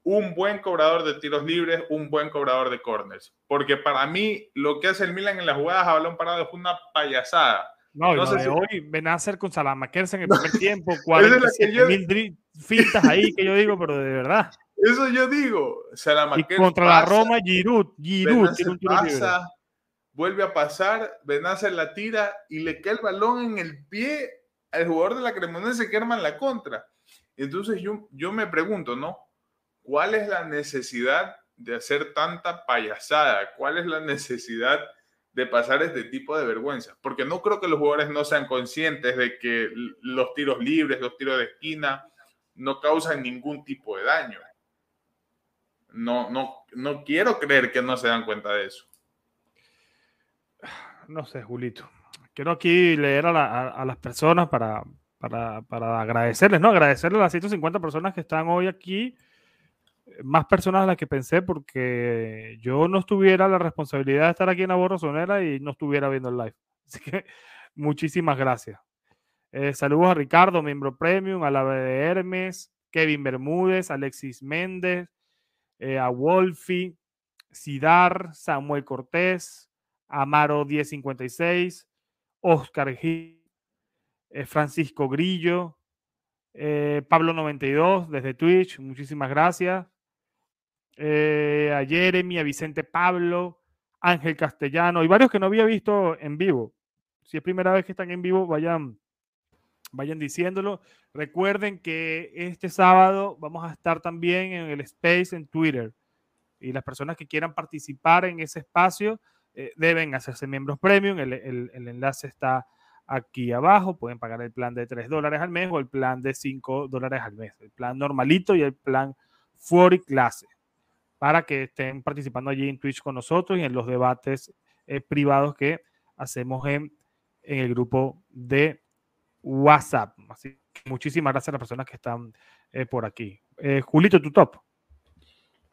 un buen cobrador de tiros libres, un buen cobrador de corners. Porque para mí lo que hace el Milan en las jugadas a balón parado es una payasada. No, no, sé si... hoy ven a hacer con Salamakers en el primer tiempo, 47 yo... mil fintas ahí que yo digo, pero de verdad. Eso yo digo. Salamakers y contra la Roma, Giroud, Giroud tiene un tiro pasa, vuelve a pasar, Benacer la tira y le cae el balón en el pie al jugador de la Cremonese que arma en la contra. Entonces yo, yo me pregunto, ¿no? ¿Cuál es la necesidad de hacer tanta payasada? ¿Cuál es la necesidad de pasar este tipo de vergüenza? Porque no creo que los jugadores no sean conscientes de que los tiros libres, los tiros de esquina, no causan ningún tipo de daño. No, no, no quiero creer que no se dan cuenta de eso. No sé, Julito. Quiero aquí leer a, las personas para, para, para, agradecerles, ¿no? Agradecerles a las 150 personas que están hoy aquí más personas a las que pensé porque yo no estuviera la responsabilidad de estar aquí en la borrosonera y no estuviera viendo el live. Así que muchísimas gracias. Eh, saludos a Ricardo, miembro premium, a la de Hermes, Kevin Bermúdez, Alexis Méndez, eh, a Wolfi, Sidar, Samuel Cortés, Amaro 1056, Oscar Gil, eh, Francisco Grillo, Pablo 92 desde Twitch, muchísimas gracias. A Jeremy, a Vicente Pablo, Ángel Castellano y varios que no había visto en vivo. Si es primera vez que están en vivo, vayan vayan diciéndolo. Recuerden que este sábado vamos a estar también en el Space en Twitter. Y las personas que quieran participar en ese espacio eh, deben hacerse miembros premium. El, enlace está aquí abajo. Pueden pagar el plan de 3 dólares al mes o el plan de 5 dólares al mes. El plan normalito y el plan Fuori Clase. Para que estén participando allí en Twitch con nosotros y en los debates eh, privados que hacemos en, el grupo de WhatsApp. Así que muchísimas gracias a las personas que están eh, por aquí. Eh, Julito, tu top.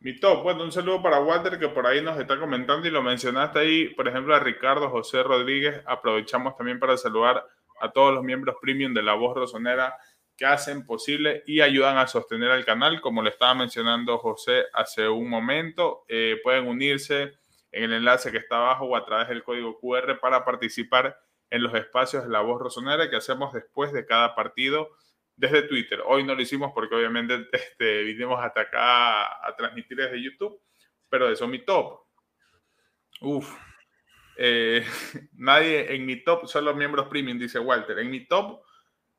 Mi top, bueno, un saludo para Walter que por ahí nos está comentando y lo mencionaste ahí, por ejemplo, a Ricardo José Rodríguez. Aprovechamos también para saludar a todos los miembros premium de La Voz Rosonera que hacen posible y ayudan a sostener al canal. Como le estaba mencionando José hace un momento, eh, pueden unirse en el enlace que está abajo o a través del código QR para participar en los espacios de la voz rosonera que hacemos después de cada partido desde Twitter. Hoy no lo hicimos porque obviamente este, vinimos hasta acá a, transmitir desde YouTube, pero eso mi top. Uf. Eh, nadie en mi top, solo miembros premium, dice Walter. En mi top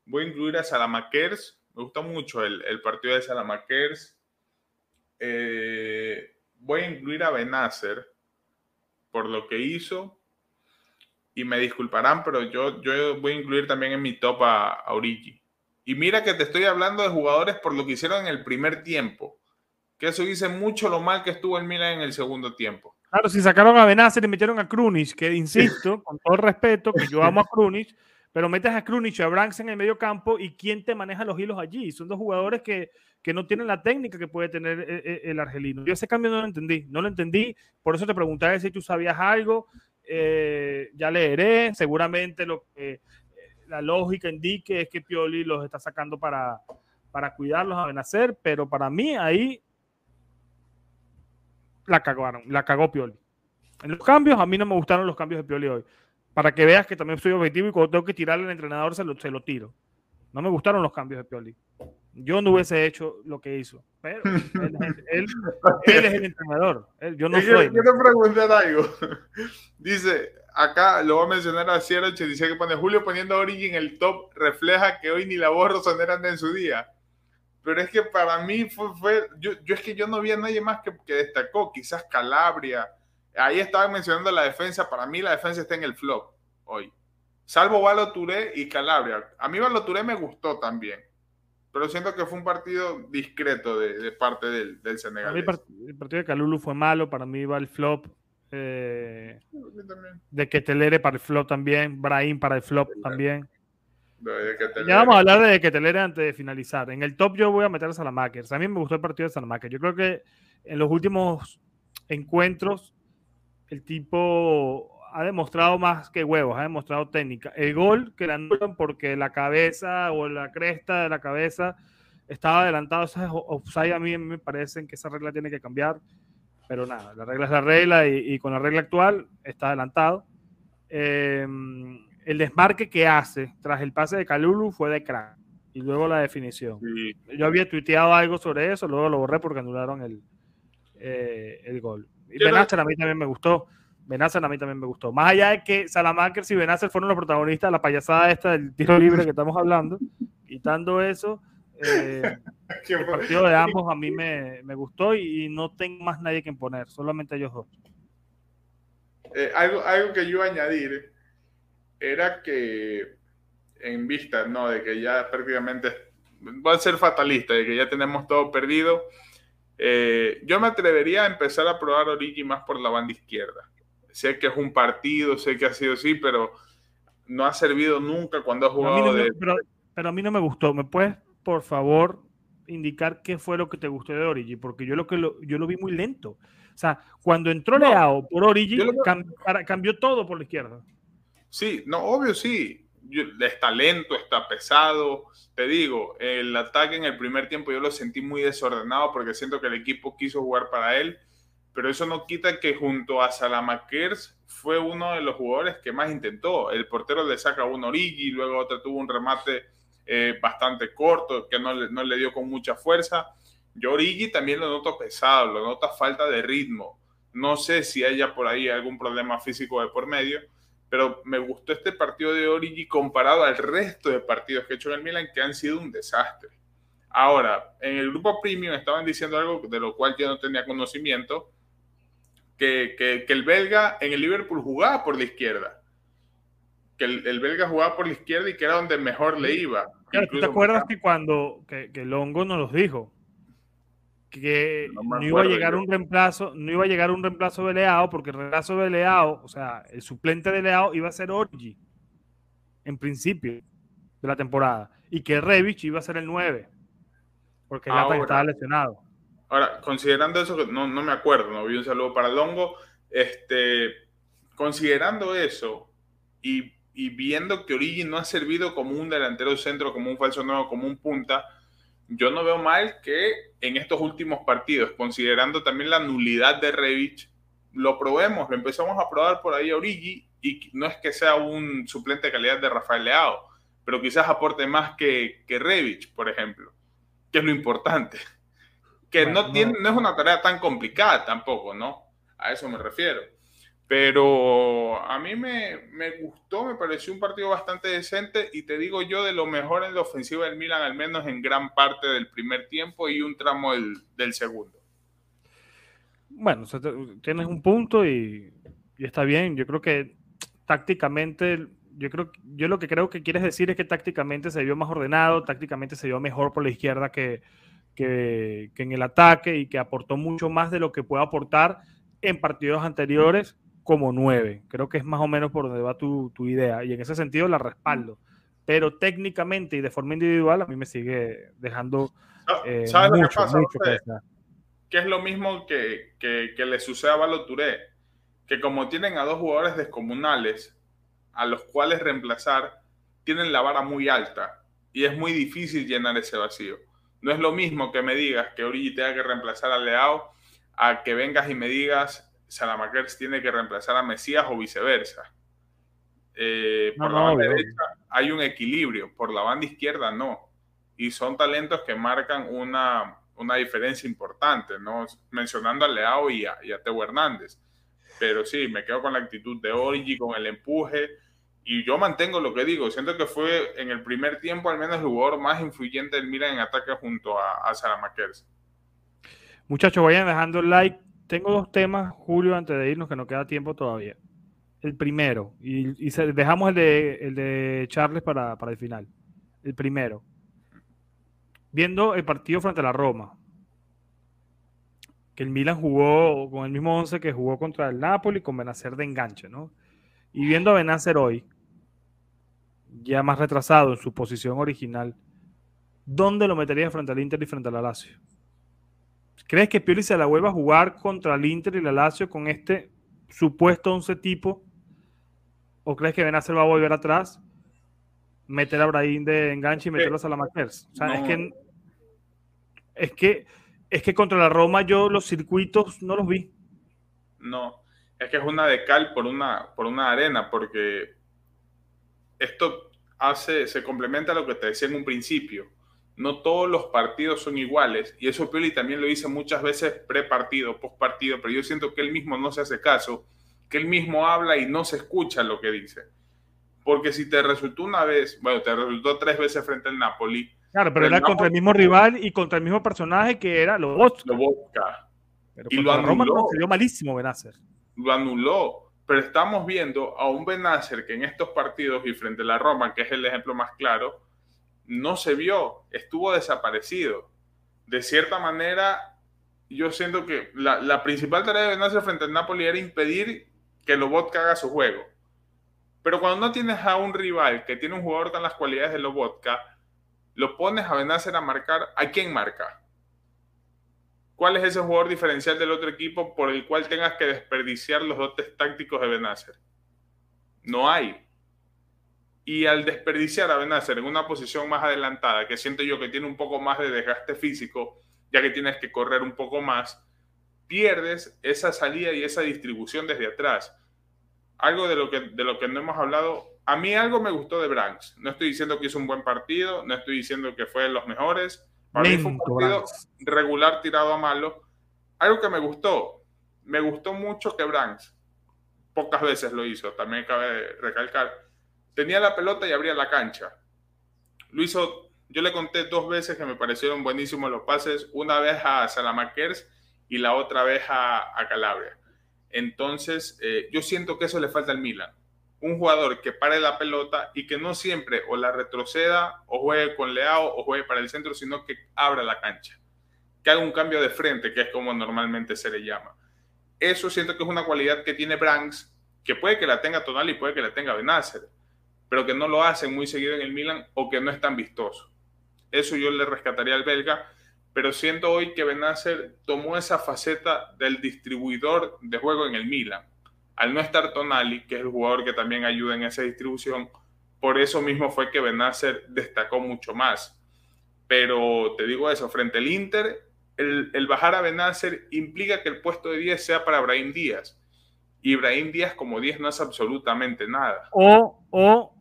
voy a incluir a Salamakers. Me gusta mucho el, el partido de Salamakers. Eh, voy a incluir a Benacer por lo que hizo y me disculparán, pero yo, yo voy a incluir también en mi top a, Origi. Y mira que te estoy hablando de jugadores por lo que hicieron en el primer tiempo. Que eso dice mucho lo mal que estuvo el Milan en el segundo tiempo. Claro, si sacaron a Benacer y metieron a Krunic, que insisto, con todo el respeto, que yo amo a Krunic, pero metes a Krunic y a Branks en el medio campo y quién te maneja los hilos allí. Son dos jugadores que, que no tienen la técnica que puede tener el, eh, eh, el, argelino. Yo ese cambio no lo entendí, no lo entendí, por eso te preguntaba si tú sabías algo, eh, ya leeré, seguramente lo la lógica indique es que Pioli los está sacando para, para cuidarlos a Benacer, pero para mí ahí la cagaron, la cagó Pioli. En los cambios, a mí no me gustaron los cambios de Pioli hoy. Para que veas que también soy objetivo y cuando tengo que tirarle al entrenador se lo, se lo tiro. No me gustaron los cambios de Pioli. Yo no hubiese hecho lo que hizo, pero él, él, es el entrenador. yo no soy. Quiero preguntar algo. Dice, acá lo voy a mencionar a Sierra dice que pone Julio poniendo a Origi en el top, refleja que hoy ni la voz rosonera anda en su día. Pero es que para mí fue, fue yo, yo, es que yo no vi a nadie más que, que destacó, quizás Calabria. Ahí estaban mencionando la defensa, para mí la defensa está en el flop hoy. Salvo Valo Touré y Calabria. A mí Valo Touré me gustó también pero siento que fue un partido discreto de, parte del, del Senegal. El, partido de Calulu fue malo, para mí va el flop. Eh, de Ketelere para el flop también, Brahim para el flop también. ya vamos a hablar de Ketelere antes de finalizar. En el top yo voy a meter a Salamakers. A mí me gustó el partido de Salamakers. Yo creo que en los últimos encuentros el tipo ha demostrado más que huevos, ha demostrado técnica. El gol que le anulan porque la cabeza o la cresta de la cabeza estaba adelantado, esa es offside a mí me parece que esa regla tiene que cambiar, pero nada, la regla es la regla y, con la regla actual está adelantado. Em, el desmarque que hace tras el pase de Calulu fue de crack y luego la definición. Yo había tuiteado algo sobre eso, luego lo borré porque anularon el, eh, el gol. Y Benacer a mí también me gustó. Benacer a mí también me gustó. Más allá de que Salamakers y Benacer fueron los protagonistas de la payasada esta del tiro libre que estamos hablando, quitando eso, eh, el partido de ambos a mí me, me, gustó y no tengo más nadie que imponer, solamente ellos dos. Eh, algo, algo que yo iba a añadir era que en vista, ¿no? De que ya prácticamente va a ser fatalista, de que ya tenemos todo perdido. Eh, yo me atrevería a empezar a probar Origi más por la banda izquierda sé que es un partido, sé que ha sido así, pero no ha servido nunca cuando ha jugado pero, pero, a mí no me gustó. ¿Me puedes, por favor, indicar qué fue lo que te gustó de Origi, porque yo lo que lo, yo lo vi muy lento. O sea, cuando entró Leao por Origi, cambió todo por la izquierda. Sí, no, obvio sí. Está lento, está pesado. Te digo, el ataque en el primer tiempo yo lo sentí muy desordenado porque siento que el equipo quiso jugar para él, pero eso no quita que junto a Salamakers fue uno de los jugadores que más intentó. El portero le saca un Origi, luego otro tuvo un remate eh, bastante corto que no le, no le dio con mucha fuerza. Yo Origi también lo noto pesado, lo noto falta de ritmo. No sé si haya por ahí algún problema físico de por medio, pero me gustó este partido de Origi comparado al resto de partidos que he hecho en el Milan que han sido un desastre. Ahora, en el grupo premium estaban diciendo algo de lo cual yo no tenía conocimiento, que, que, el belga en el Liverpool jugaba por la izquierda. Que el, belga jugaba por la izquierda y que era donde mejor le iba. ¿Tú te acuerdas que cuando que, que Longo nos los dijo? Que no, iba a llegar un reemplazo, no iba a llegar un reemplazo de Leao, porque el reemplazo de Leao, o sea, el suplente de Leao iba a ser Orgi, en principio de la temporada, y que Revich iba a ser el 9, porque ya estaba lesionado. Ahora, considerando eso, no, no me acuerdo, no vi un saludo para Longo, este, considerando eso y, y viendo que Origi no ha servido como un delantero centro, como un falso nuevo, como un punta, yo no veo mal que en estos últimos partidos, considerando también la nulidad de Revich, lo probemos, lo empezamos a probar por ahí a Origi y no es que sea un suplente de calidad de Rafael Leao, pero quizás aporte más que, que Revich, por ejemplo, que es lo importante. Que no, tiene, no es una tarea tan complicada tampoco, ¿no? A eso me refiero. Pero a mí me, me, gustó, me pareció un partido bastante decente y te digo yo de lo mejor en la ofensiva del Milan, al menos en gran parte del primer tiempo y un tramo del, del segundo. Bueno, tienes un punto y, y, está bien. Yo creo que tácticamente, yo creo yo lo que creo que quieres decir es que tácticamente se vio más ordenado, tácticamente se vio mejor por la izquierda que, que, que en el ataque y que aportó mucho más de lo que puede aportar en partidos anteriores como nueve. Creo que es más o menos por donde va tu, tu, idea y en ese sentido la respaldo. Pero técnicamente y de forma individual a mí me sigue dejando eh, ¿Sabes mucho, lo que pasa? Mucho que es lo mismo que, que, que le sucede a Valo que como tienen a dos jugadores descomunales a los cuales reemplazar, tienen la vara muy alta y es muy difícil llenar ese vacío. No es lo mismo que me digas que Origi tenga que reemplazar a Leao a que vengas y me digas Salamakers tiene que reemplazar a Mesías o viceversa. Eh, por la banda derecha hay un equilibrio, por la banda izquierda no. Y son talentos que marcan una, una diferencia importante, ¿no? Mencionando a Leao y a, y a Teo Hernández. Pero sí, me quedo con la actitud de Origi, con el empuje. Y yo mantengo lo que digo. Siento que fue en el primer tiempo al menos el jugador más influyente del Milan en ataque junto a, a Salamakers. Muchachos, vayan dejando el like tengo dos temas, Julio, antes de irnos, que no queda tiempo todavía. El primero, y, dejamos el de, el de Charles para, para el final. El primero. Viendo el partido frente a la Roma, que el Milan jugó con el mismo 11 que jugó contra el Napoli con Benacer de enganche, ¿no? Y viendo a Benacer hoy, ya más retrasado en su posición original, ¿dónde lo metería frente al Inter y frente al Lazio? ¿Crees que Pioli se la vuelva a jugar contra el Inter y la Lazio con este supuesto 11 tipo? ¿O crees que Benacer va a volver atrás, meter a Brahim de enganche y meterlo a Salamakers? O sea, es que es que es que contra la Roma yo los circuitos no los vi. No, es que es una de cal por una, por una arena, porque esto hace, se complementa a lo que te decía en un principio no todos los partidos son iguales. Y eso Pioli también lo dice muchas veces pre-partido, post-partido, pero yo siento que él mismo no se hace caso, que él mismo habla y no se escucha lo que dice. Porque si te resultó una vez, bueno, te resultó tres veces frente al Napoli. Claro, pero era contra el mismo rival y contra el mismo personaje que era Lobotka. Lobotka. y lo anuló. se dio malísimo Benacer. Lo anuló. Pero estamos viendo a un Benacer que en estos partidos y frente a la Roma, que es el ejemplo más claro, no se vio, estuvo desaparecido. De cierta manera, yo siento que la, principal tarea de Benacer frente al Napoli era impedir que Lobotka haga su juego. Pero cuando no tienes a un rival que tiene un jugador con las cualidades de Lobotka, lo pones a Benacer a marcar, ¿a quién marca? ¿Cuál es ese jugador diferencial del otro equipo por el cual tengas que desperdiciar los dotes tácticos de Benacer? No hay. Y al desperdiciar a Benacer en una posición más adelantada, que siento yo que tiene un poco más de desgaste físico, ya que tienes que correr un poco más, pierdes esa salida y esa distribución desde atrás. Algo de lo que, de lo que no hemos hablado. A mí algo me gustó de Branks. No estoy diciendo que hizo un buen partido, no estoy diciendo que fue de los mejores, para mí fue un partido regular tirado a malo. Algo que me gustó, me gustó mucho que Branks, pocas veces lo hizo, también cabe recalcar, tenía la pelota y abría la cancha. Lo hizo, yo le conté dos veces que me parecieron buenísimos los pases, una vez a Salamakers y la otra vez a, Calabria. Entonces, eh, yo siento que eso le falta al Milan un jugador que pare la pelota y que no siempre o la retroceda o juegue con Leao o juegue para el centro, sino que abra la cancha, que haga un cambio de frente, que es como normalmente se le llama. Eso siento que es una cualidad que tiene Branks, que puede que la tenga Tonal y puede que la tenga Benacer, pero que no lo hacen muy seguido en el Milan o que no es tan vistoso. Eso yo le rescataría al belga, pero siento hoy que Benacer tomó esa faceta del distribuidor de juego en el Milan al no estar Tonali, que es el jugador que también ayuda en esa distribución, por eso mismo fue que Benacer destacó mucho más. Pero te digo eso, frente al Inter, el, bajar a Benacer implica que el puesto de 10 sea para Brahim Díaz. Y Brahim Díaz como 10 no es absolutamente nada. O, o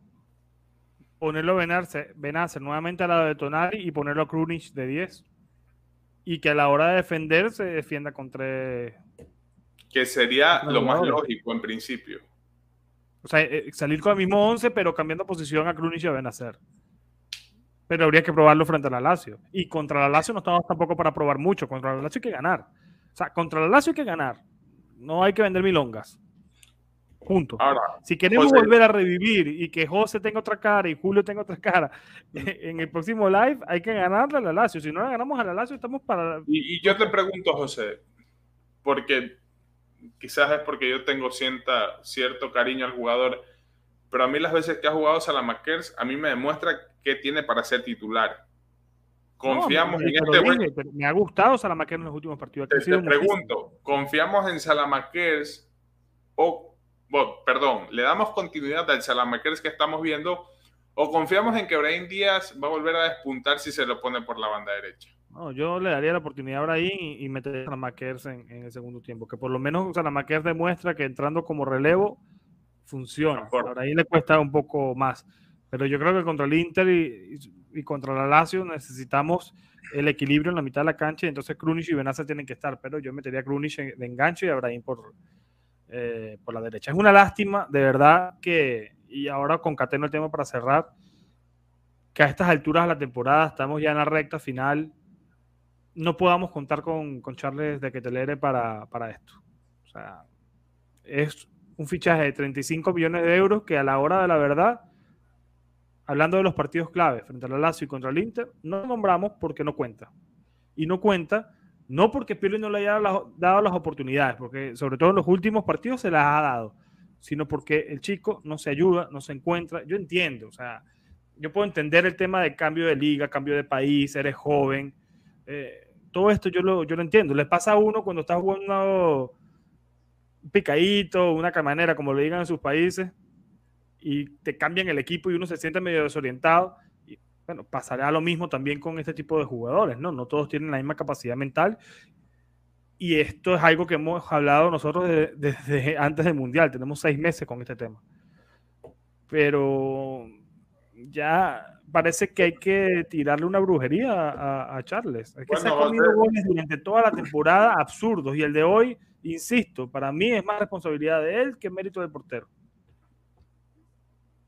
ponerlo Benacer, Benacer nuevamente al lado de Tonali y ponerlo a Krunic de 10. Y que a la hora de defender se defienda contra que sería lo más lógico en principio. O sea, eh, salir con el mismo 11, pero cambiando posición a Krunic y a Benacer. Pero habría que probarlo frente a la Lazio. Y contra la Lazio no estamos tampoco para probar mucho. Contra la Lazio hay que ganar. O sea, contra la Lazio hay que ganar. No hay que vender milongas. Punto. Ahora, si queremos volver a revivir y que José tenga otra cara y Julio tenga otra cara en el próximo live, hay que ganarle a la Lazio. Si no la ganamos a la Lazio, estamos para. Y, y yo te pregunto, José, porque quizás es porque yo tengo cierto cariño al jugador, pero a mí las veces que ha jugado Salamakers, a mí me demuestra que tiene para ser titular. Confiamos en este Me ha gustado Salamakers en los últimos partidos. Te, pregunto, ¿confiamos en Salamakers o, perdón, le damos continuidad al Salamakers que estamos viendo o confiamos en que Brian Díaz va a volver a despuntar si se lo pone por la banda derecha? No, yo le daría la oportunidad ahora ahí y, y meter a Salamakers en, en, el segundo tiempo. Que por lo menos Salamakers demuestra que entrando como relevo funciona. Ahora ahí le cuesta un poco más. Pero yo creo que contra el Inter y, contra la Lazio necesitamos el equilibrio en la mitad de la cancha. Entonces Krunic y Benaza tienen que estar. Pero yo metería a Krunic de enganche y a Abraham por, eh, por la derecha. Es una lástima, de verdad, que. Y ahora concateno el tema para cerrar. Que a estas alturas de la temporada estamos ya en la recta final no podamos contar con, con Charles de Ketelere para, para esto. O sea, es un fichaje de 35 millones de euros que a la hora de la verdad, hablando de los partidos clave frente al Lazio y contra el Inter, no nombramos porque no cuenta. Y no cuenta no porque Pirlo no le haya dado las oportunidades, porque sobre todo en los últimos partidos se las ha dado, sino porque el chico no se ayuda, no se encuentra. Yo entiendo, o sea, yo puedo entender el tema de cambio de liga, cambio de país, eres joven, eh, todo esto yo lo, yo lo entiendo. Le pasa a uno cuando está jugando un picadito, una camanera, como le digan en sus países, y te cambian el equipo y uno se siente medio desorientado. Bueno, pasará lo mismo también con este tipo de jugadores, ¿no? No todos tienen la misma capacidad mental. Y esto es algo que hemos hablado nosotros desde antes del Mundial. Tenemos seis meses con este tema. Pero ya parece que hay que tirarle una brujería a, Charles. Es que se ha comido goles durante toda la temporada absurdos y el de hoy, insisto, para mí es más responsabilidad de él que mérito del portero.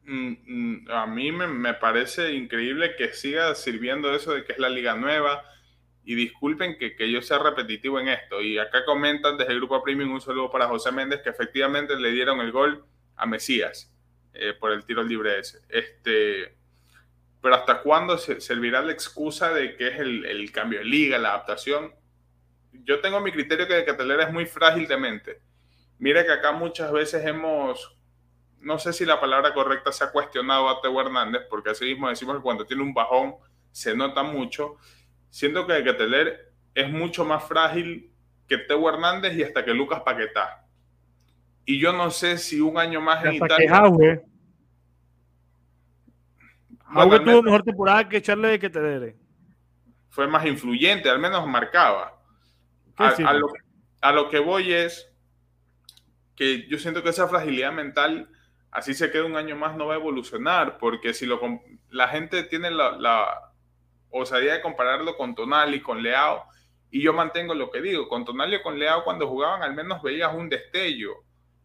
Mm, mm, a mí me, parece increíble que siga sirviendo eso de que es la liga nueva. Y disculpen que, yo sea repetitivo en esto. Y acá comentan desde el grupo Premium un saludo para José Méndez que efectivamente le dieron el gol a Mesías eh, por el tiro libre ese. Este, pero ¿hasta cuándo servirá la excusa de que es el, cambio de liga, la adaptación? Yo tengo mi criterio que Catalera es muy frágil de mente. Mire que acá muchas veces hemos, no sé si la palabra correcta se ha cuestionado a Teo Hernández, porque así mismo decimos que cuando tiene un bajón se nota mucho. Siento que Keteler es mucho más frágil que Teo Hernández y hasta que Lucas Paquetá. Y yo no sé si un año más en Italia. Jauge tuvo mejor temporada que echarle de Keteler. Fue más influyente, al menos marcaba. A, lo, a lo que voy es que yo siento que esa fragilidad mental así se queda un año más, no va a evolucionar, porque si lo, la gente tiene la, la osadía de compararlo con Tonali, con Leao, y yo mantengo lo que digo, con Tonali o con Leao cuando jugaban al menos veías un destello,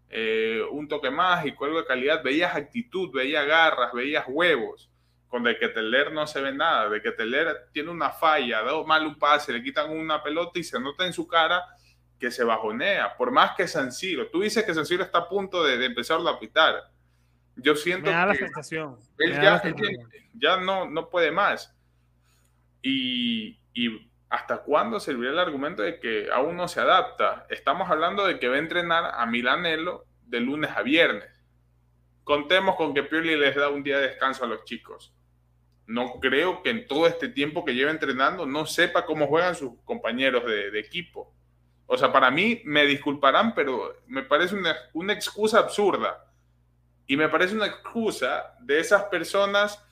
eh, un toque mágico, algo de calidad, veías actitud, veías garras, veías huevos. Con de que Teler no se ve nada, de que Teler tiene una falla, da mal un pase, le quitan una pelota y se nota en su cara que se bajonea, por más que San Siro. Tú dices que San Siro está a punto de, de empezar a pitar yo siento da que la sensación. él, ya, ya, no, no puede más. Y, y ¿hasta cuándo servirá el argumento de que aún no se adapta? Estamos hablando de que va a entrenar a Milanelo de lunes a viernes. Contemos con que Pioli les da un día de descanso a los chicos. No creo que en todo este tiempo que lleva entrenando no sepa cómo juegan sus compañeros de, de equipo. O sea, para mí me disculparán, pero me parece una, una excusa absurda y me parece una excusa de esas personas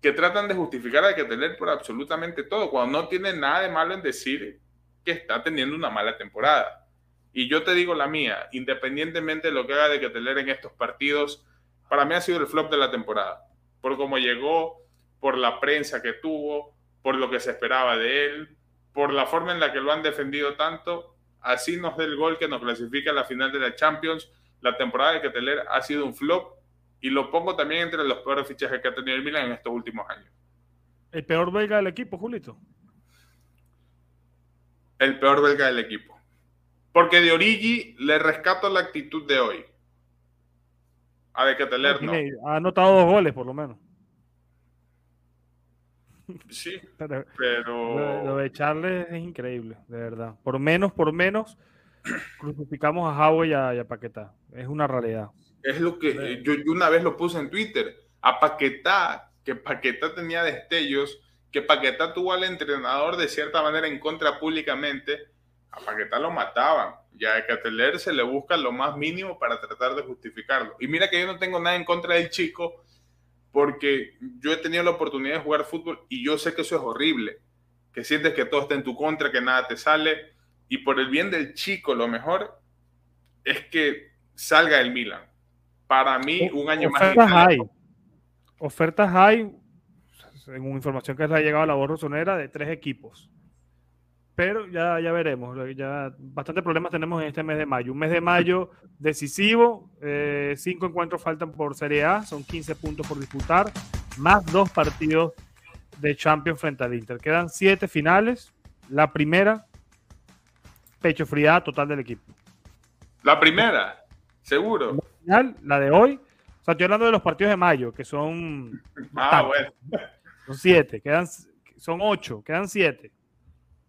que tratan de justificar a Keteler por absolutamente todo, cuando no tiene nada de malo en decir que está teniendo una mala temporada. Y yo te digo la mía, independientemente de lo que haga de Keteler en estos partidos, para mí ha sido el flop de la temporada, por cómo llegó, por la prensa que tuvo, por lo que se esperaba de él, por la forma en la que lo han defendido tanto, así nos dé el gol que nos clasifica a la final de la Champions. La temporada de Keteler ha sido un flop y lo pongo también entre los peores fichajes que ha tenido el Milan en estos últimos años. ¿El peor belga del equipo, Julito? El peor belga del equipo. Porque de Origi le rescato la actitud de hoy. A de Keteler no. Ha anotado dos goles, por lo menos. Sí, pero. Lo, de Charles es increíble, de verdad. Por menos, por menos, crucificamos a Howe y a Paquetá. Es una realidad. Es lo que yo, una vez lo puse en Twitter. A Paquetá, que Paquetá tenía destellos, que Paquetá tuvo al entrenador de cierta manera en contra públicamente, a Paquetá lo mataban. Ya a Cateler se le busca lo más mínimo para tratar de justificarlo. Y mira que yo no tengo nada en contra del chico, porque yo he tenido la oportunidad de jugar fútbol y yo sé que eso es horrible. Que sientes que todo está en tu contra, que nada te sale. Y por el bien del chico, lo mejor es que salga el Milan para mí, un año Ofertas más. Hay. Ofertas hay, según información que les ha llegado a la voz rosonera, de tres equipos. Pero ya, ya veremos. Ya bastante problemas tenemos en este mes de mayo. Un mes de mayo decisivo. Eh, cinco encuentros faltan por Serie A. Son 15 puntos por disputar. Más dos partidos de Champions frente al Inter. Quedan siete finales. La primera, pecho fría total del equipo. La primera. Seguro. La de hoy. O sea, estoy hablando de los partidos de mayo, que son. Ah, bueno. Son siete, quedan, son ocho, quedan siete.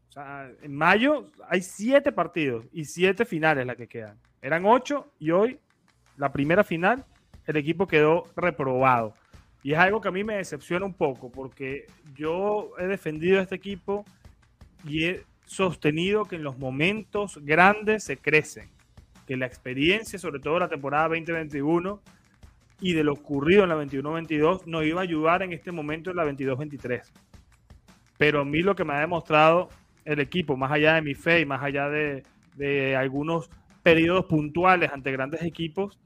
O sea, en mayo hay siete partidos y siete finales las que quedan. Eran ocho y hoy, la primera final, el equipo quedó reprobado. Y es algo que a mí me decepciona un poco, porque yo he defendido a este equipo y he sostenido que en los momentos grandes se crecen que la experiencia, sobre todo la temporada 2021 y de lo ocurrido en la 21-22, nos iba a ayudar en este momento en la 22-23. Pero a mí lo que me ha demostrado el equipo, más allá de mi fe y más allá de, de algunos periodos puntuales ante grandes equipos,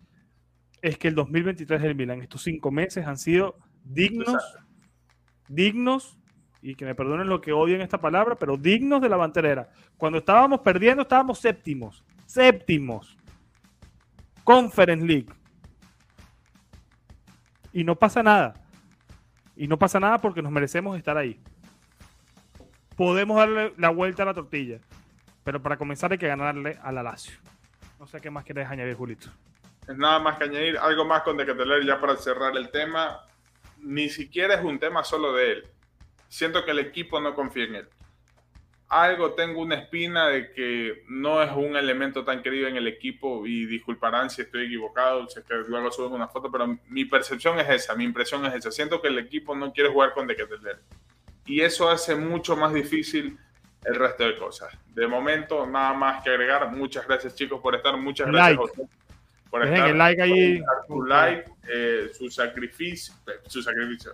es que el 2023 del Milan, estos cinco meses han sido dignos, dignos, y que me perdonen lo que odio en esta palabra, pero dignos de la banderera. Cuando estábamos perdiendo, estábamos séptimos séptimos. Conference League. Y no pasa nada. Y no pasa nada porque nos merecemos estar ahí. Podemos darle la vuelta a la tortilla. Pero para comenzar hay que ganarle a la Lazio. No sé qué más quieres añadir, Julito. Nada más que añadir algo más con De ya para cerrar el tema. Ni siquiera es un tema solo de él. Siento que el equipo no confía en él algo tengo una espina de que no es un elemento tan querido en el equipo y disculparán si estoy equivocado, sé que luego suben una foto, pero mi percepción es esa, mi impresión es esa. Siento que el equipo no quiere jugar con De y eso hace mucho más difícil el resto de cosas. De momento, nada más que agregar. Muchas gracias, chicos, por estar. Muchas gracias, José, por Dejen el like ahí. Su like, eh, su sacrificio, su sacrificio.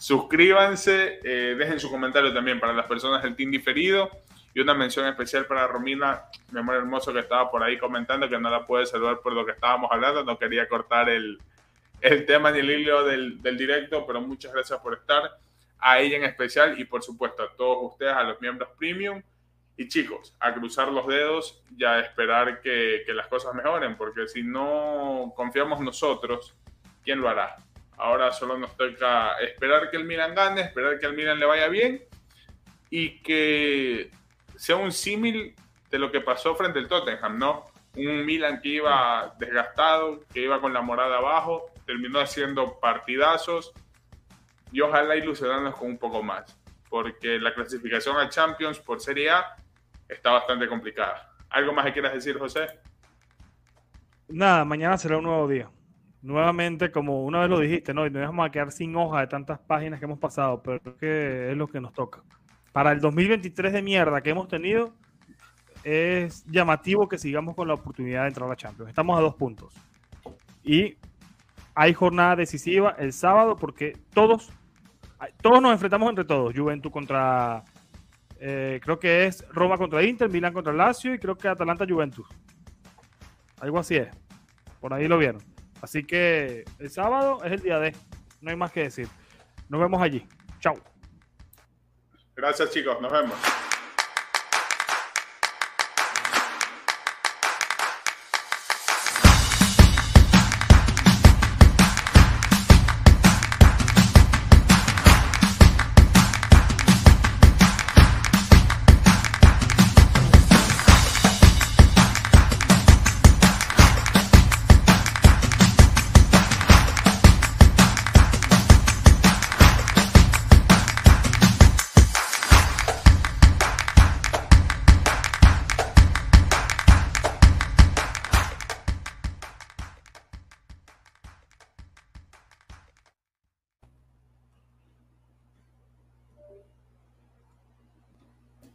Suscríbanse, eh, dejen su comentario también para las personas del team diferido. Y una mención especial para Romina, mi amor hermoso, que estaba por ahí comentando que no la puede saludar por lo que estábamos hablando. No quería cortar el, el tema ni el hilo del, del directo, pero muchas gracias por estar a ella en especial y por supuesto a todos ustedes, a los miembros premium. Y chicos, a cruzar los dedos y a esperar que, que las cosas mejoren, porque si no confiamos nosotros, ¿quién lo hará? Ahora solo nos toca esperar que el Milan gane, esperar que el Milan le vaya bien y que sea un símil de lo que pasó frente al Tottenham, ¿no? Un Milan que iba desgastado, que iba con la morada abajo, terminó haciendo partidazos, y ojalá ilusionarnos con un poco más, porque la clasificación a Champions por Serie A está bastante complicada. ¿Algo más que quieras decir, José? Nada, mañana será un nuevo día. Nuevamente, como una vez lo dijiste, ¿no? Y nos vamos a quedar sin hoja de tantas páginas que hemos pasado, pero es que es lo que nos toca. Para el 2023 de mierda que hemos tenido, es llamativo que sigamos con la oportunidad de entrar a la Champions. Estamos a dos puntos. Y hay jornada decisiva el sábado porque todos todos nos enfrentamos entre todos. Juventus contra. Eh, creo que es Roma contra Inter, Milan contra Lazio y creo que Atalanta Juventus. Algo así es. Por ahí lo vieron. Así que el sábado es el día de. No hay más que decir. Nos vemos allí. Chao. Gracias, chicos. Nos vemos.